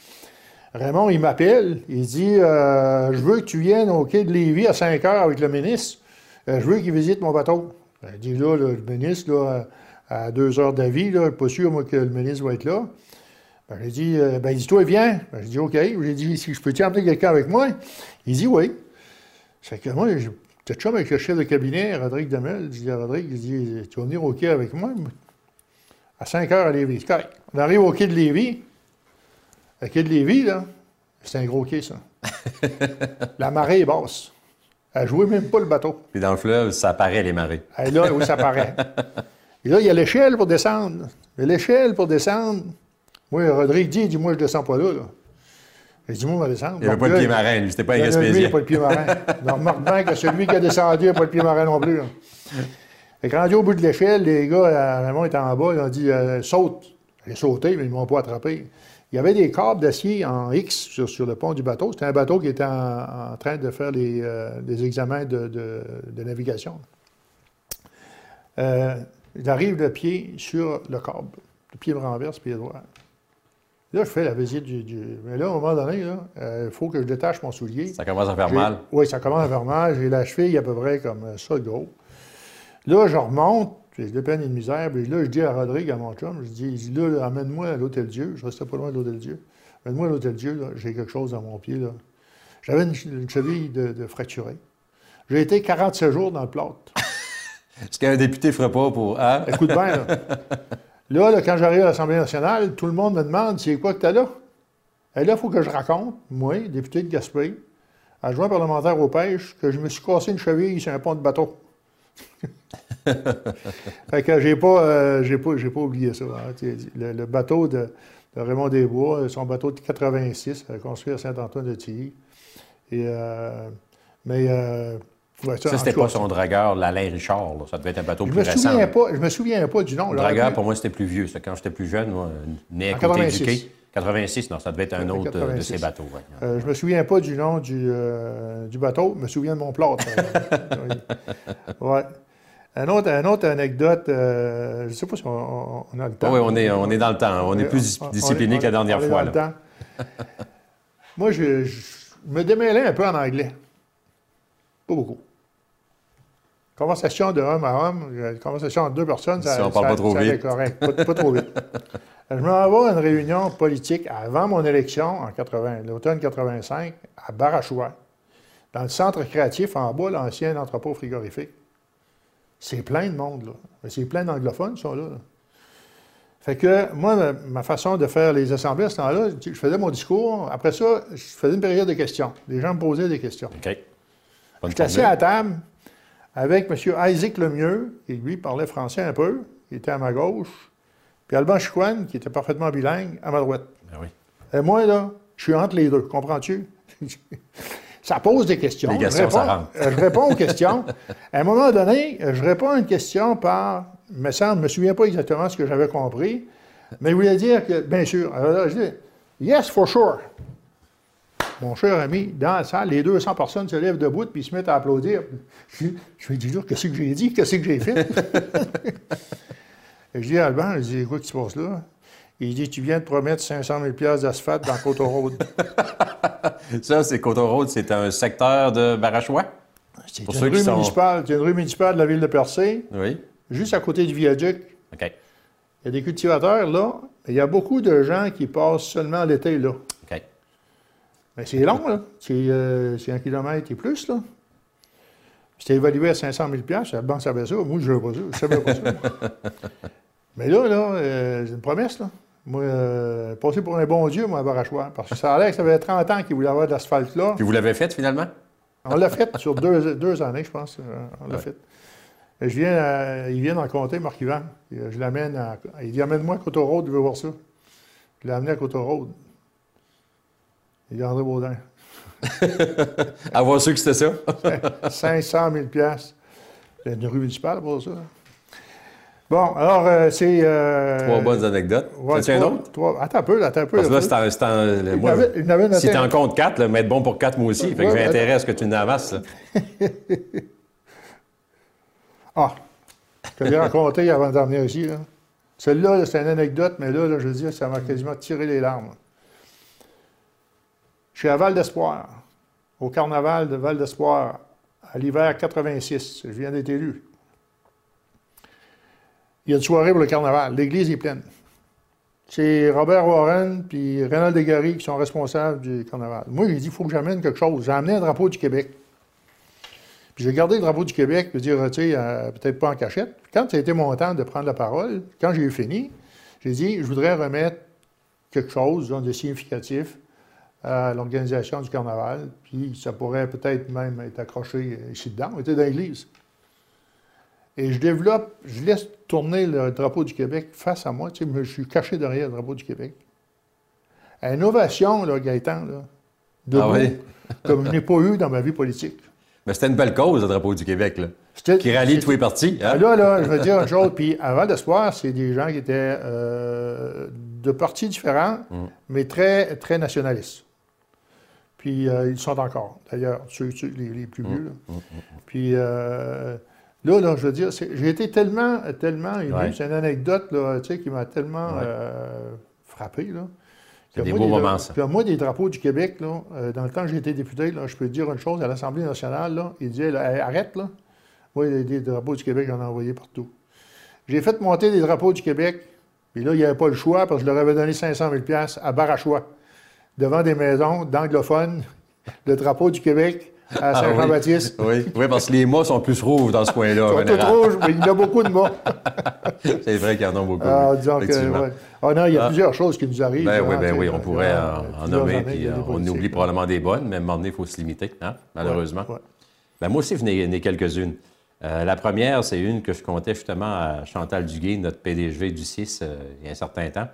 Raymond, il m'appelle, il dit euh, Je veux que tu viennes au quai de Lévis à 5 heures avec le ministre. Euh, je veux qu'il visite mon bateau. Ben, Il dit là, le ministre, là, à 2 heures d'avis, là, pas sûr, moi, que le ministre va être là. Ben, j'ai dit, euh, ben, il dit, toi, viens. Ben, j'ai dit, OK. J'ai dit, si je peux-tu emmener quelqu'un avec moi? Il dit, oui. C'est que moi, j'étais chum avec le chef de cabinet, Rodrigue Demel. Je dis à Rodrigue, dit, tu vas venir au quai avec moi? À 5 heures à Lévis. Correct. On arrive au quai de Lévis. Le quai de Lévis, là, c'est un gros quai, ça. [laughs] La marée est basse. Elle jouait même pas le bateau. Puis dans le fleuve, ça apparaît les marées. Et là, oui, ça paraît. [laughs] Et là, il y a l'échelle pour descendre. Il y a l'échelle pour descendre. Moi, Rodrigue dit, il dit, moi, je descends pas là. là. J'ai dit, moi, on va descendre. Il n'y avait pas de là, pied marin, lui, c'était pas un il y en a lui, il n'y a Gaspésien. pas de pied marin. [laughs] Donc, celui qui a descendu n'a pas de pied marin non plus. Fait que rendu au bout de l'échelle, les gars, à Raymond était en bas, ils ont dit euh, saute. J'ai sauté, mais ils ne m'ont pas attrapé. Il y avait des câbles d'acier en X sur, sur le pont du bateau. C'était un bateau qui était en, en train de faire les, euh, les examens de, de- de navigation. Euh, J'arrive le pied sur le câble. Le pied me renverse, pied droit. Là, je fais la visite du. du- Mais là, à un moment donné, il faut que je détache mon soulier. Ça commence à faire mal. Oui, ça commence à faire mal. J'ai la cheville à peu près comme ça, de gros. Là, je remonte, j'ai de peine et de misère. Puis là, je dis à Rodrigue, à mon chum, je dis, là, là, amène-moi à l'Hôtel Dieu. Je restais pas loin de l'Hôtel Dieu. Amène-moi à l'Hôtel Dieu, j'ai quelque chose dans mon pied. là. J'avais une, une cheville de, de fracturée. J'ai été 47 jours dans le plâtre. [laughs] Ce qu'un député ne ferait pas pour. Hein? Écoute bien, là. [laughs] Là, là, quand j'arrive à l'Assemblée nationale, tout le monde me demande c'est quoi que tu as là? Et là, il faut que je raconte, moi, député de Gaspé, adjoint parlementaire aux pêches, que je me suis cassé une cheville sur un pont de bateau. [laughs] fait que j'ai pas, euh, j'ai pas, pas oublié ça. hein. Le, le bateau de, de Raymond Desbois, son bateau de 86, euh, construit à Saint-Antoine-de-Tilly. Et, euh, mais, euh, ouais, Ça, c'était pas son dragueur, l'Alain Richard. là. Ça devait être un bateau Je plus me récent. souviens pas, je me souviens pas du nom. Le dragueur, pu- pour moi, c'était plus vieux. Quand j'étais plus jeune, moi, né à En côté 86. du quai. 86, non, ça devait être un autre euh, de 86. ces bateaux. ouais. Euh, je me souviens pas du nom du, euh, du bateau, je me souviens de mon plâtre. [laughs] Ouais. Un autre, une autre anecdote, euh, je ne sais pas si on, a le temps. Oui, on est, on est dans le temps. On est plus discipliné que la dernière on est fois. dans le temps. Moi, je, je me démêlais un peu en anglais. Pas beaucoup. Conversation de homme à homme, euh, conversation entre deux personnes, ça, Si on parle ça- pas trop ça vite. correct, pas, pas trop vite. [laughs] Je m'en vais à une réunion politique avant mon élection, en 80, l'automne 85, à Barachois, dans le centre créatif en bas, l'ancien entrepôt frigorifique. C'est plein de monde, là. C'est plein d'anglophones qui sont là. là. Fait que moi, ma, façon de faire les assemblées à ce temps-là, je faisais mon discours. Après ça, je faisais une période de questions. Les gens me posaient des questions. OK. J'étais assis à table avec M. Isaac Lemieux, qui lui parlait français un peu, qui était à ma gauche, puis Alban Chicoine, qui était parfaitement bilingue, à ma droite. Ben oui. Et moi, là, je suis entre les deux, comprends-tu? [laughs] ça pose des questions. Les Je questions, ça réponds- rentre. euh, je réponds aux questions. [laughs] À un moment donné, je réponds à une question par, me semble, je ne me souviens pas exactement ce que j'avais compris, mais il voulait dire que, bien sûr, alors là, je dis, yes, for sure. Mon cher ami, dans la salle, les 200 personnes se lèvent debout puis se mettent à applaudir. Je, lui dis, là, qu'est-ce que j'ai dit? Qu'est-ce que j'ai fait? [laughs] Et je dis à Alban, je dis, quoi qui se passe là? Il dit, tu viens de promettre 500 000 d'asphalte dans Côte Road. [laughs] Ça, c'est Road, c'est un secteur de Barachois? C'est une, rue sont- municipale, c'est une rue municipale de la ville de Percé, Oui. juste à côté du viaduc. OK. Il y a des cultivateurs là, mais il y a beaucoup de gens qui passent seulement l'été là. Mais c'est long, là. C'est euh, c'est un kilomètre et plus, là. C'était évalué à 500 000 La banque savait ça. Moi, je ne pas ça. Je savais pas ça. [laughs] Mais là, là, euh, c'est une promesse, là. Moi, euh, passer pour un bon Dieu, moi, à Barachois. Parce que ça a l'air que ça fait 30 ans qu'il voulait avoir de l'asphalte là. Puis vous l'avez fait finalement? On l'a fait sur deux, deux années, je pense. euh, On l'a Ouais. fait. Et Je viens à- d'en compter, Marc Yvan. Et, euh, Je l'amène à. Il dit Amène-moi à Road, je veux voir ça. Je l'ai amené à Coteau Dit André Baudin. Avoir su que c'était ça. [laughs] 500 000 piastres. Il y a une rue municipale pour ça. Bon, alors, euh, c'est. euh, Trois bonnes anecdotes. ouais, T'as-tu un autre? trois- Attends un peu, attends un peu. Parce que là, un c'est en- en-. Il moi, n'avait- il si un- t'en comptes quatre, là, mais être bon pour quatre, moi aussi. Fait que j'ai intérêt à ce que tu n'amasses. [laughs] Ah, je l'ai raconté avant d'en venir ici. là. Celle-là, là, c'est une anecdote, mais là, là, je veux dire, ça m'a quasiment tiré les larmes. Je suis à Val d'Espoir, au carnaval de Val d'Espoir, à l'hiver 86. Je viens d'être élu. Il y a une soirée pour le carnaval. L'église est pleine. C'est Robert Warren puis Rénal Desgaris qui sont responsables du carnaval. Moi, j'ai dit, il faut que j'amène quelque chose. J'ai amené un drapeau du Québec. Puis j'ai gardé le drapeau du Québec, puis dire, tu euh, peut-être pas en cachette. Quand ça été mon temps de prendre la parole, quand j'ai eu fini, j'ai dit, je voudrais remettre quelque chose de significatif à l'organisation du carnaval, puis ça pourrait peut-être même être accroché ici dedans, on était dans l'église. Et je développe, je laisse tourner le drapeau du Québec face à moi, tu sais, je suis caché derrière le drapeau du Québec. Une ovation, là, Gaëtan, là, Ah oui? [laughs] comme je n'ai pas eu dans ma vie politique. Mais c'était une belle cause, le drapeau du Québec, là, qui rallie tous les partis. hein? Ah, Là, là, je veux dire une [laughs] chose. Puis avant d'espoir, c'est des gens qui étaient euh, de partis différents, Mm. mais très, très nationalistes. Puis euh, ils sont encore, d'ailleurs, ceux, ceux- les, les plus vieux. là. Puis euh, là, là, je veux dire, j'ai été tellement, tellement ému. Ouais. C'est une anecdote là, qui m'a tellement Ouais. euh, frappé. Là. Que des moi, beaux moments, ça. Puis moi, des drapeaux du Québec, là, euh, dans le temps que j'ai été député, là, je peux dire une chose, à l'Assemblée nationale, là, il disait, là, arrête, là. Moi, des, des drapeaux du Québec, j'en ai envoyé partout. J'ai fait monter des drapeaux du Québec, puis là, il n'y avait pas le choix, parce que je leur avais donné 500 000 à Barachois, devant des maisons d'anglophones, le drapeau du Québec à Ah oui. Saint-Jean-Baptiste. Oui. oui, parce que les mots sont plus rouges dans ce coin-là. Ils sont tous rouges, mais il y en a beaucoup de mots. [laughs] C'est vrai qu'il y en a beaucoup. Ah, disons que, ouais. Ah non, il y a Ah. plusieurs choses qui nous arrivent. Ben oui, ben oui, on pourrait dans- en, nommer, puis euh, on oublie probablement des bonnes, mais à un moment donné, il faut se limiter, hein, malheureusement. Ouais. Ben, moi aussi, j'en ai, j'en ai quelques-unes. Euh, la première, c'est une que je comptais justement à Chantal Duguay, notre PDG du 6, euh, il y a un certain temps.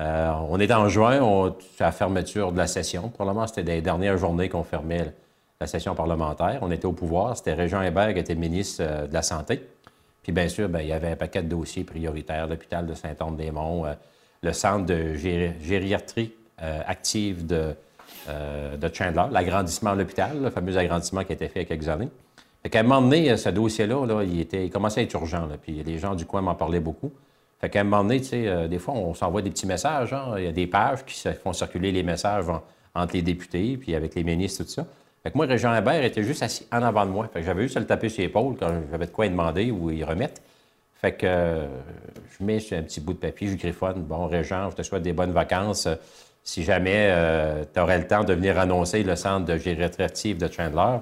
Euh, on est en juin, on, c'est la fermeture de la session. Probablement, c'était les dernières journées qu'on fermait la session parlementaire. On était au pouvoir. C'était Régent Hébert qui était ministre euh, de la Santé. Puis bien sûr, ben, il y avait un paquet de dossiers prioritaires, l'hôpital de Saint-Anne-des-Monts, euh, le centre de géri- gériatrie active de, Chandler, l'agrandissement de l'hôpital, le fameux agrandissement qui a été fait il y a quelques années. Fait qu'à un moment donné, ce dossier-là, là, il, commençait à être urgent. puis les gens du coin m'en parlaient beaucoup. Fait qu'à un moment donné, tu sais, euh, des fois, on s'envoie des petits messages. hein. Il y a des pages qui font circuler les messages en- entre les députés, puis avec les ministres, tout ça. Fait que moi, Régent Hébert était juste assis en avant de moi. Fait que j'avais juste à le taper sur l'épaule quand j'avais de quoi lui demander ou y remettre. Fait que euh, je mets sur un petit bout de papier, je griffonne. Bon, Régent, je te souhaite des bonnes vacances. Euh, Si jamais tu aurais le temps de venir annoncer le centre de gériatrie de Chandler,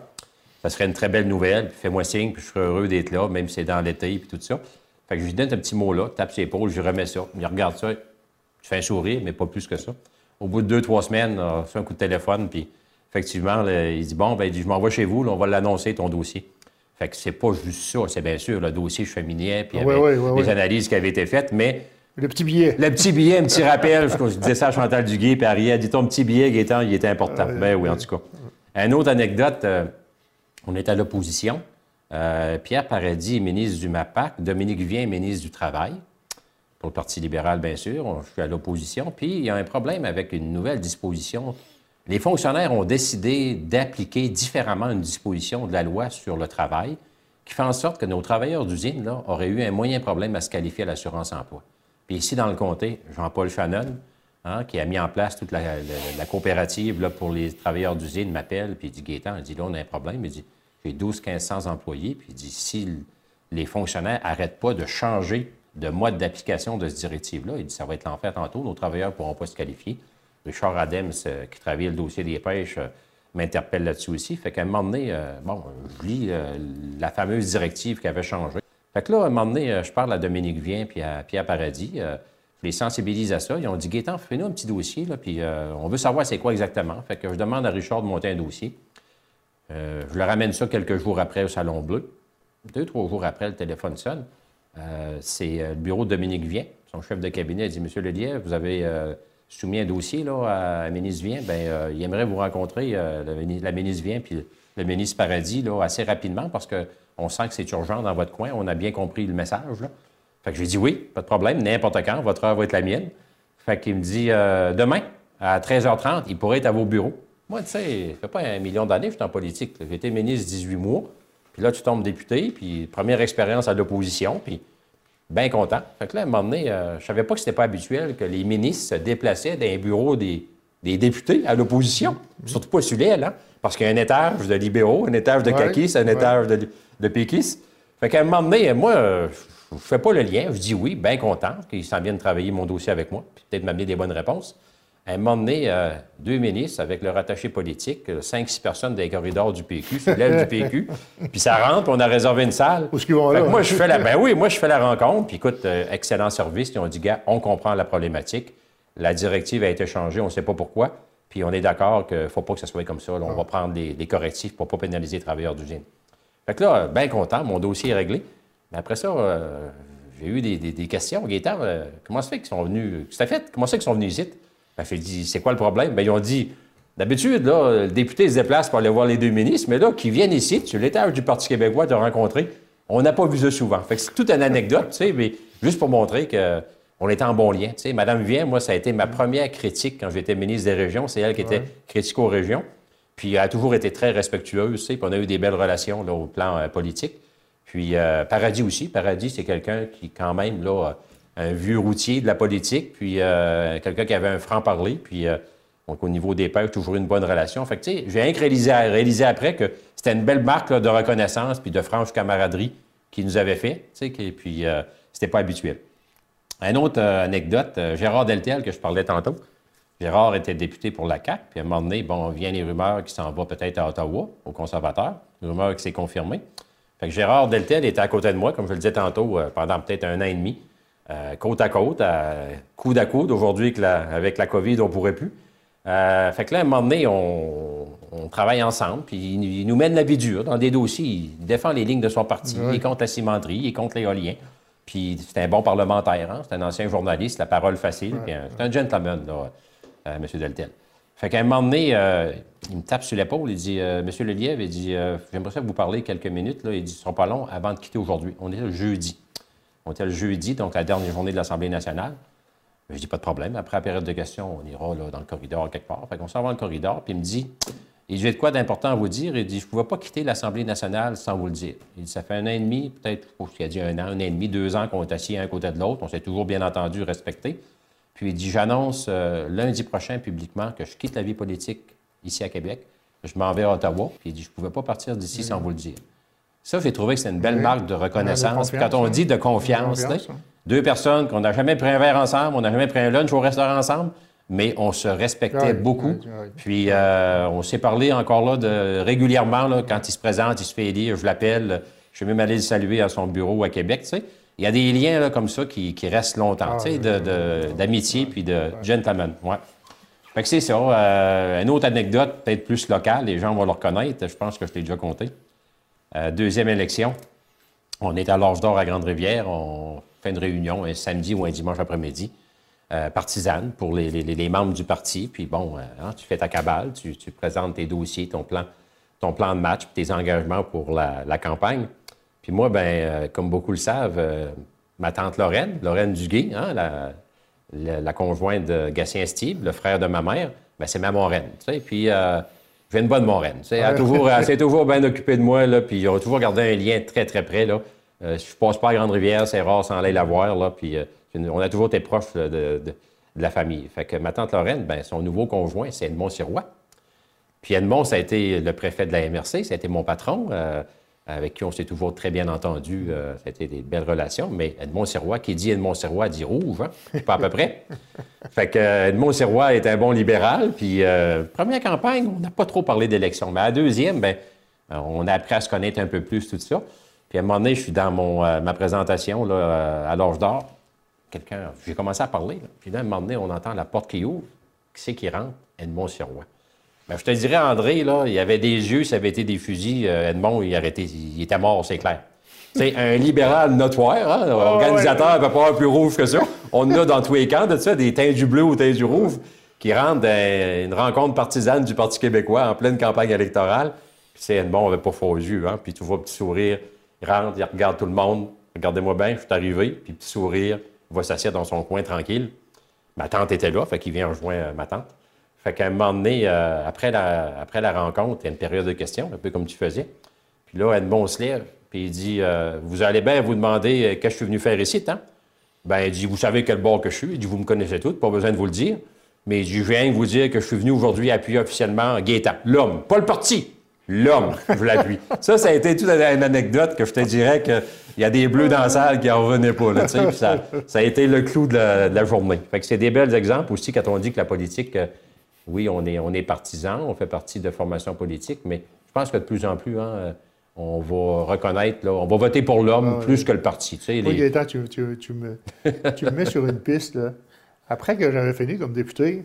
ça serait une très belle nouvelle. Fais-moi signe, puis je serais heureux d'être là, même si c'est dans l'été, puis tout ça. Fait que je lui donne un petit mot là, tape ses épaules, je lui remets ça. Il regarde ça, je fais un sourire, mais pas plus que ça. Au bout de deux, trois semaines, on fait un coup de téléphone, puis effectivement, là, il dit Bon, ben, il dit, je m'en vais chez vous, là, on va l'annoncer, ton dossier. Fait que c'est pas juste ça, c'est bien sûr le dossier cheminait, puis Oui, oui, oui, oui. analyses qui avaient été faites, mais Le petit billet. le petit billet, un petit rappel, je, je disais ça à Chantal Duguay, puis Ariel dit ton petit billet, Gaétan, il était important. ben oui, en tout cas. Une autre anecdote, euh, on est à l'opposition. Euh, Pierre Paradis est ministre du MAPAC, Dominique Vien ministre du Travail, pour le Parti libéral, bien sûr. Je suis à l'opposition. Puis il y a un problème avec une nouvelle disposition. Les fonctionnaires ont décidé d'appliquer différemment une disposition de la loi sur le travail qui fait en sorte que nos travailleurs d'usine auraient eu un moyen problème à se qualifier à l'assurance-emploi. Puis ici, dans le comté, Jean-Paul Shannon, hein, qui a mis en place toute la, coopérative pour les travailleurs d'usine, m'appelle, puis dit Gaétan, il dit là, on a un problème. Il dit j'ai 12 1500 employés, puis il dit si les fonctionnaires n'arrêtent pas de changer de mode d'application de cette directive-là, il dit ça va être l'enfer tantôt, nos travailleurs ne pourront pas se qualifier. Richard Adams, euh, qui travaillait le dossier des pêches, euh, m'interpelle là-dessus aussi. Fait qu'à un moment donné, euh, bon, je lis la fameuse directive qui avait changé. Fait que là, à un moment donné, je parle à Dominique Vien puis à Pierre Paradis. je les sensibilise à ça. Ils ont dit Gaétan, fais-nous un petit dossier, là, puis on veut savoir c'est quoi exactement. Fait que je demande à Richard de monter un dossier. Euh, je leur ramène ça quelques jours après au Salon Bleu. Deux, trois jours après, le téléphone sonne. Euh, c'est le bureau de Dominique Vien, son chef de cabinet. Il dit Monsieur Lelièvre, vous avez soumis un dossier là, à ministre Vien. Bien, il aimerait vous rencontrer, la ministre Vien, puis le ministre Paradis, là, assez rapidement, parce qu'on sent que c'est urgent dans votre coin. On a bien compris le message. Là. Fait que je lui dis oui, pas de problème, n'importe quand, votre heure va être la mienne. Fait qu'il me dit demain, à 13h30, il pourrait être à vos bureaux. Moi, tu sais, ça fait pas un million d'années que je suis en politique. J'ai été ministre 18 mois, puis là, tu tombes député, puis première expérience à l'opposition, puis bien content. Fait que là, à un moment donné, euh, je savais pas que c'était pas habituel que les ministres se déplaçaient dans les bureaux des, députés à l'opposition, surtout pas celui-là, hein, parce qu'il y a un étage de libéraux, un étage de caquistes, un étage de, de péquistes. Fait qu'à un moment donné, moi, je ne fais pas le lien. Je dis oui, bien content qu'ils s'en viennent travailler mon dossier avec moi, puis peut-être m'amener des bonnes réponses. À un moment donné, euh, deux ministres avec leur attaché politique, euh, cinq, six personnes les corridors du PQ, sur l'aile du PQ, [laughs] puis ça rentre, puis on a réservé une salle. Où ce qu'ils vont là? Moi, je fais la, ben oui, moi, je fais la rencontre, puis écoute, euh, excellent service. Ils ont dit, gars, on comprend la problématique. La directive a été changée, on ne sait pas pourquoi, puis on est d'accord qu'il ne faut pas que ça soit comme ça. on va prendre des, correctifs pour ne pas pénaliser les travailleurs d'usine. Fait que là, bien content, mon dossier est réglé. Mais après ça, j'ai eu des, questions. Gaétan, comment ça fait qu'ils sont venus? Que fait? Comment ça qu'ils sont venus ici? Ben, dit, c'est quoi le problème? Bien, ils ont dit, d'habitude, là, le député se déplace pour aller voir les deux ministres, mais là, qui viennent ici, sur l'étage du Parti québécois, te rencontrer, on n'a pas vu ça souvent. Fait que c'est toute une anecdote, tu sais, mais juste pour montrer qu'on était en bon lien. Tu sais, Madame Vien, moi, ça a été ma première critique quand j'étais ministre des Régions. C'est elle qui était critique aux régions. Puis elle a toujours été très respectueuse, tu sais, puis on a eu des belles relations là, au plan euh, politique. Puis euh, Paradis aussi. Paradis, c'est quelqu'un qui, quand même, là, un vieux routier de la politique, puis euh, quelqu'un qui avait un franc-parler, puis euh, donc au niveau des pères, toujours une bonne relation. Fait que, tu sais, j'ai que réalisé, après que c'était une belle marque de reconnaissance puis de franche camaraderie qu'il nous avait fait, tu sais, et puis euh, c'était pas habituel. Une autre anecdote, Gérard Deltel, que je parlais tantôt. Gérard était député pour la CAQ, puis à un moment donné, bon, vient les rumeurs qu'il s'en va peut-être à Ottawa, au conservateur, une rumeur qui s'est confirmée. Fait que Gérard Deltel était à côté de moi, comme je le disais tantôt, pendant peut-être un an et demi. Euh, côte à côte, coude à coude. Aujourd'hui, avec la COVID, on ne pourrait plus. Euh, fait que là, à un moment donné, on, travaille ensemble, puis il, nous mène la vie dure dans des dossiers. Il défend les lignes de son parti, il est contre la cimenterie, il est contre l'éolien. Puis c'est un bon parlementaire, hein? c'est un ancien journaliste, la parole facile. C'est un gentleman, là, euh, M. Deltel. Fait qu'à un moment donné, il me tape sur l'épaule, il dit M. Lelièvre, il dit J'aimerais ça vous parler quelques minutes. Là. Il dit Ce ne sera pas long avant de quitter aujourd'hui. On est le jeudi. On était le jeudi, donc la dernière journée de l'Assemblée nationale. Je dis pas de problème. Après la période de questions, on ira dans le corridor quelque part. Fait qu'on s'en va dans le corridor, puis il me dit Il j'ai de quoi d'important à vous dire. Il dit Je ne pouvais pas quitter l'Assemblée nationale sans vous le dire. Il dit Ça fait un an et demi, peut-être, il a dit un an, un an et demi, deux ans qu'on est assis un côté de l'autre. On s'est toujours bien entendu, respecté. Puis il dit J'annonce euh, lundi prochain publiquement que je quitte la vie politique ici à Québec. Je m'en vais à Ottawa. Puis il dit Je ne pouvais pas partir d'ici sans vous le dire. Ça, j'ai trouvé que c'est une belle marque de reconnaissance. Quand on dit de confiance, deux personnes qu'on n'a jamais pris un verre ensemble, on n'a jamais pris un lunch au restaurant ensemble, mais on se respectait beaucoup. Puis euh, on s'est parlé encore là de, régulièrement, là, quand il se présente, il se fait élire, je l'appelle, je vais même aller le saluer à son bureau à Québec. Tu sais. Il y a des liens là, comme ça qui, restent longtemps, ah, tu sais, d'amitié puis de gentleman. Ouais. Fait que c'est ça. Euh, une autre anecdote, peut-être plus locale, les gens vont le reconnaître, je pense que je l'ai déjà compté. Euh, deuxième élection, on est à l'Orge d'Or à Grande-Rivière. On fait une réunion un samedi ou un dimanche après-midi, euh, partisane pour les, membres du parti. Puis bon, euh, hein, tu fais ta cabale, tu, présentes tes dossiers, ton plan, ton plan de match, tes engagements pour la, campagne. Puis moi, ben, comme beaucoup le savent, ma tante Lorraine, Lorraine Duguay, hein, la, conjointe de Gatien Steve, le frère de ma mère, ben, c'est ma moraine. Puis j'ai une bonne moraine. Elle, toujours, [laughs] s'est toujours bien occupée de moi, là, puis on a toujours gardé un lien très, très près. Là. Euh, je passe pas à Grande-Rivière, c'est rare sans aller la voir, là, puis euh, on a toujours été proches de, la famille. Fait que ma tante Lorraine, ben, son nouveau conjoint, c'est Edmond Sirois. Puis Edmond, ça a été le préfet de la MRC, ça a été mon patron. Euh, avec qui on s'est toujours très bien entendu. Euh, ça a été des belles relations. Mais Edmond Sirois, qui dit Edmond Sirois, dit rouge, hein? pas à peu près. [laughs] fait que euh, Edmond Sirois est un bon libéral. Puis, euh, première campagne, on n'a pas trop parlé d'élection. Mais à la deuxième, ben, on a appris à se connaître un peu plus, tout ça. Puis à un moment donné, je suis dans mon, ma présentation là, à l'Orge d'Or. Quelqu'un, j'ai commencé à parler. Puis là, à un moment donné, on entend la porte qui ouvre. Qui c'est qui rentre? Edmond Sirois. Ben, je te dirais, André, là, il avait des yeux, ça avait été des fusils. euh, Edmond, il, été- il était mort, c'est clair. C'est un libéral notoire, hein, organisateur ne peut pas avoir plus rouge que ça. On en a dans tous les camps de ça, des teints du bleu ou teints du rouge, qui rentrent dans une rencontre partisane du Parti québécois en pleine campagne électorale. Puis c'est Edmond, on n'avait pas faux yeux, hein, puis tu vois, petit sourire, il rentre, il regarde tout le monde. Regardez-moi bien, je suis arrivé, puis petit sourire, il va s'asseoir dans son coin tranquille. Ma tante était là, fait qu'il vient rejoindre euh, ma tante. Fait qu'à un moment donné, euh, après, la, après la rencontre, il y a une période de questions, un peu comme tu faisais. Puis là, Edmond se lève, puis il dit euh, Vous allez bien vous demander euh, qu'est-ce que je suis venu faire ici, hein? Ben, il dit Vous savez quel bord que je suis. Il dit Vous me connaissez tous, pas besoin de vous le dire. Mais il dit Je viens vous dire que je suis venu aujourd'hui appuyer officiellement Gaétan. L'homme, pas le parti. L'homme, [laughs] je l'appuie. ça, ça a été toute une anecdote que je te dirais qu'il y a des bleus dans la salle qui n'en revenaient pas. Là, ça, ça a été le clou de la, de la journée. Fait que c'est des bels exemples aussi quand on dit que la politique, oui, on est, on est partisan, on fait partie de formations politiques, mais je pense que de plus en plus, hein, euh, on va reconnaître, là, on va voter pour l'homme plus que le parti. Tu sais, Moi, les- Gaétan, tu, tu- tu me, tu me mets sur une piste. là. Après que j'avais fini comme député,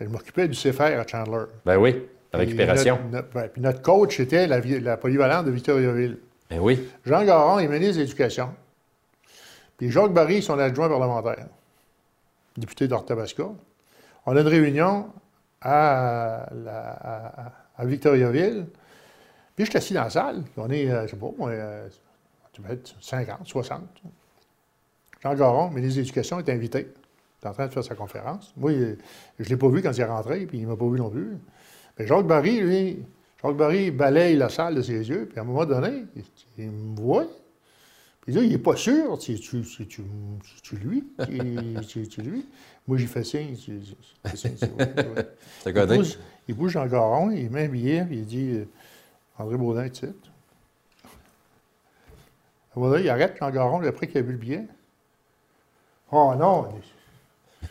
je m'occupais du CFR à Chandler. Ben oui, la Puis récupération. notre- notre- ouais, puis notre coach était la, polyvalente de Victoriaville. Ben oui. Jean Garon est ministre de l'Éducation. Puis Jacques Barry, son adjoint parlementaire, député d'Ortabasca. On a une réunion à, Victoriaville. Puis je suis assis dans la salle. On est, euh, je sais pas, moi, euh, tu vas être 50, 60. Jean Garon, ministre de l'Éducation, est invité. Il est en train de faire sa conférence. Moi, je ne l'ai pas vu quand il est rentré, puis il ne m'a pas vu non plus. Mais Jacques Barry, lui, Jacques Barry balaye la salle de ses yeux, puis à un moment donné, il, me voit. Puis là, il n'est pas sûr, c'est-tu- c'est-tu lui? C'est- C'est-tu lui? Moi, j'ai fait c'est- c'est- c'est signe, [laughs] c'est- Il bouge, il bouge Jean Garon, il met un billet, puis il dit euh, André Baudin, tu sais. Voilà, il arrête Jean Garon après qu'il a vu le billet. Oh non!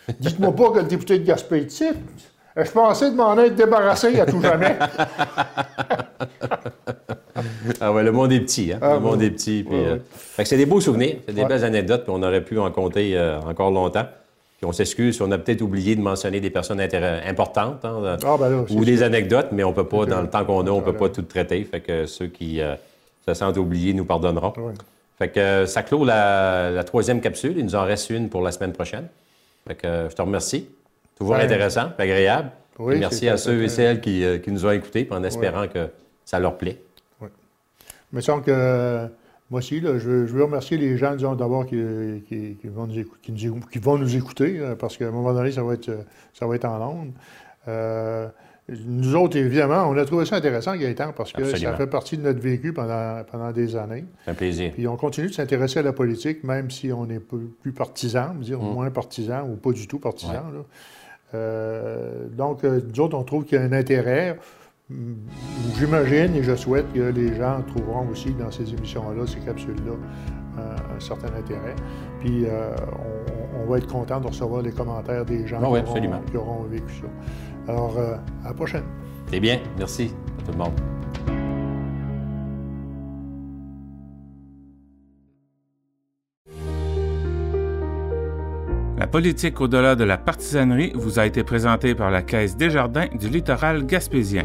[laughs] Dites-moi pas que le député de Gaspé titre. Je pensais de m'en être débarrassé à tout jamais. Ah ouais, le monde est petit, hein? Ah, le monde est petit. Puis, euh, c'est des beaux souvenirs, c'est des Ouais. belles anecdotes, puis on aurait pu en compter euh, encore longtemps. Puis on s'excuse si on a peut-être oublié de mentionner des personnes importantes hein, Ah, ben ou des anecdotes, mais on peut pas, dans le temps qu'on a, on peut Voilà. pas tout traiter. Fait que ceux qui euh, se sentent oubliés nous pardonneront. Fait que euh, ça clôt la, la troisième capsule. Il nous en reste une pour la semaine prochaine. Fait que euh, je te remercie. Toujours intéressant, agréable. oui, merci à ceux et celles qui, qui nous ont écoutés, en espérant que ça leur plaît. Il me semble que euh, moi aussi, là, je, veux, je veux remercier les gens, disons, d'abord qui, qui- qui vont nous écou- qui nous écou- qui vont nous écouter, euh, parce qu'à un moment donné, ça va être, euh, ça va être en ondes. Euh, nous autres, évidemment, on a trouvé ça intéressant, Gaëtan, parce que Absolument. ça fait partie de notre vécu pendant, pendant des années. C'est un plaisir. Puis on continue de s'intéresser à la politique, même si on n'est peu- plus partisan, dire Mm. moins partisan ou pas du tout partisan. là. Euh, donc, nous autres, on trouve qu'il y a un intérêt. J'imagine et je souhaite que les gens trouveront aussi dans ces émissions-là, ces capsules-là, euh, un certain intérêt. Puis euh, on, on va être content de recevoir les commentaires des gens Ah oui, qui, auront, absolument. qui auront vécu ça. Alors, euh, à la prochaine. C'est bien. Merci à tout le monde. La politique au-delà de la partisanerie vous a été présentée par la Caisse Desjardins du littoral gaspésien.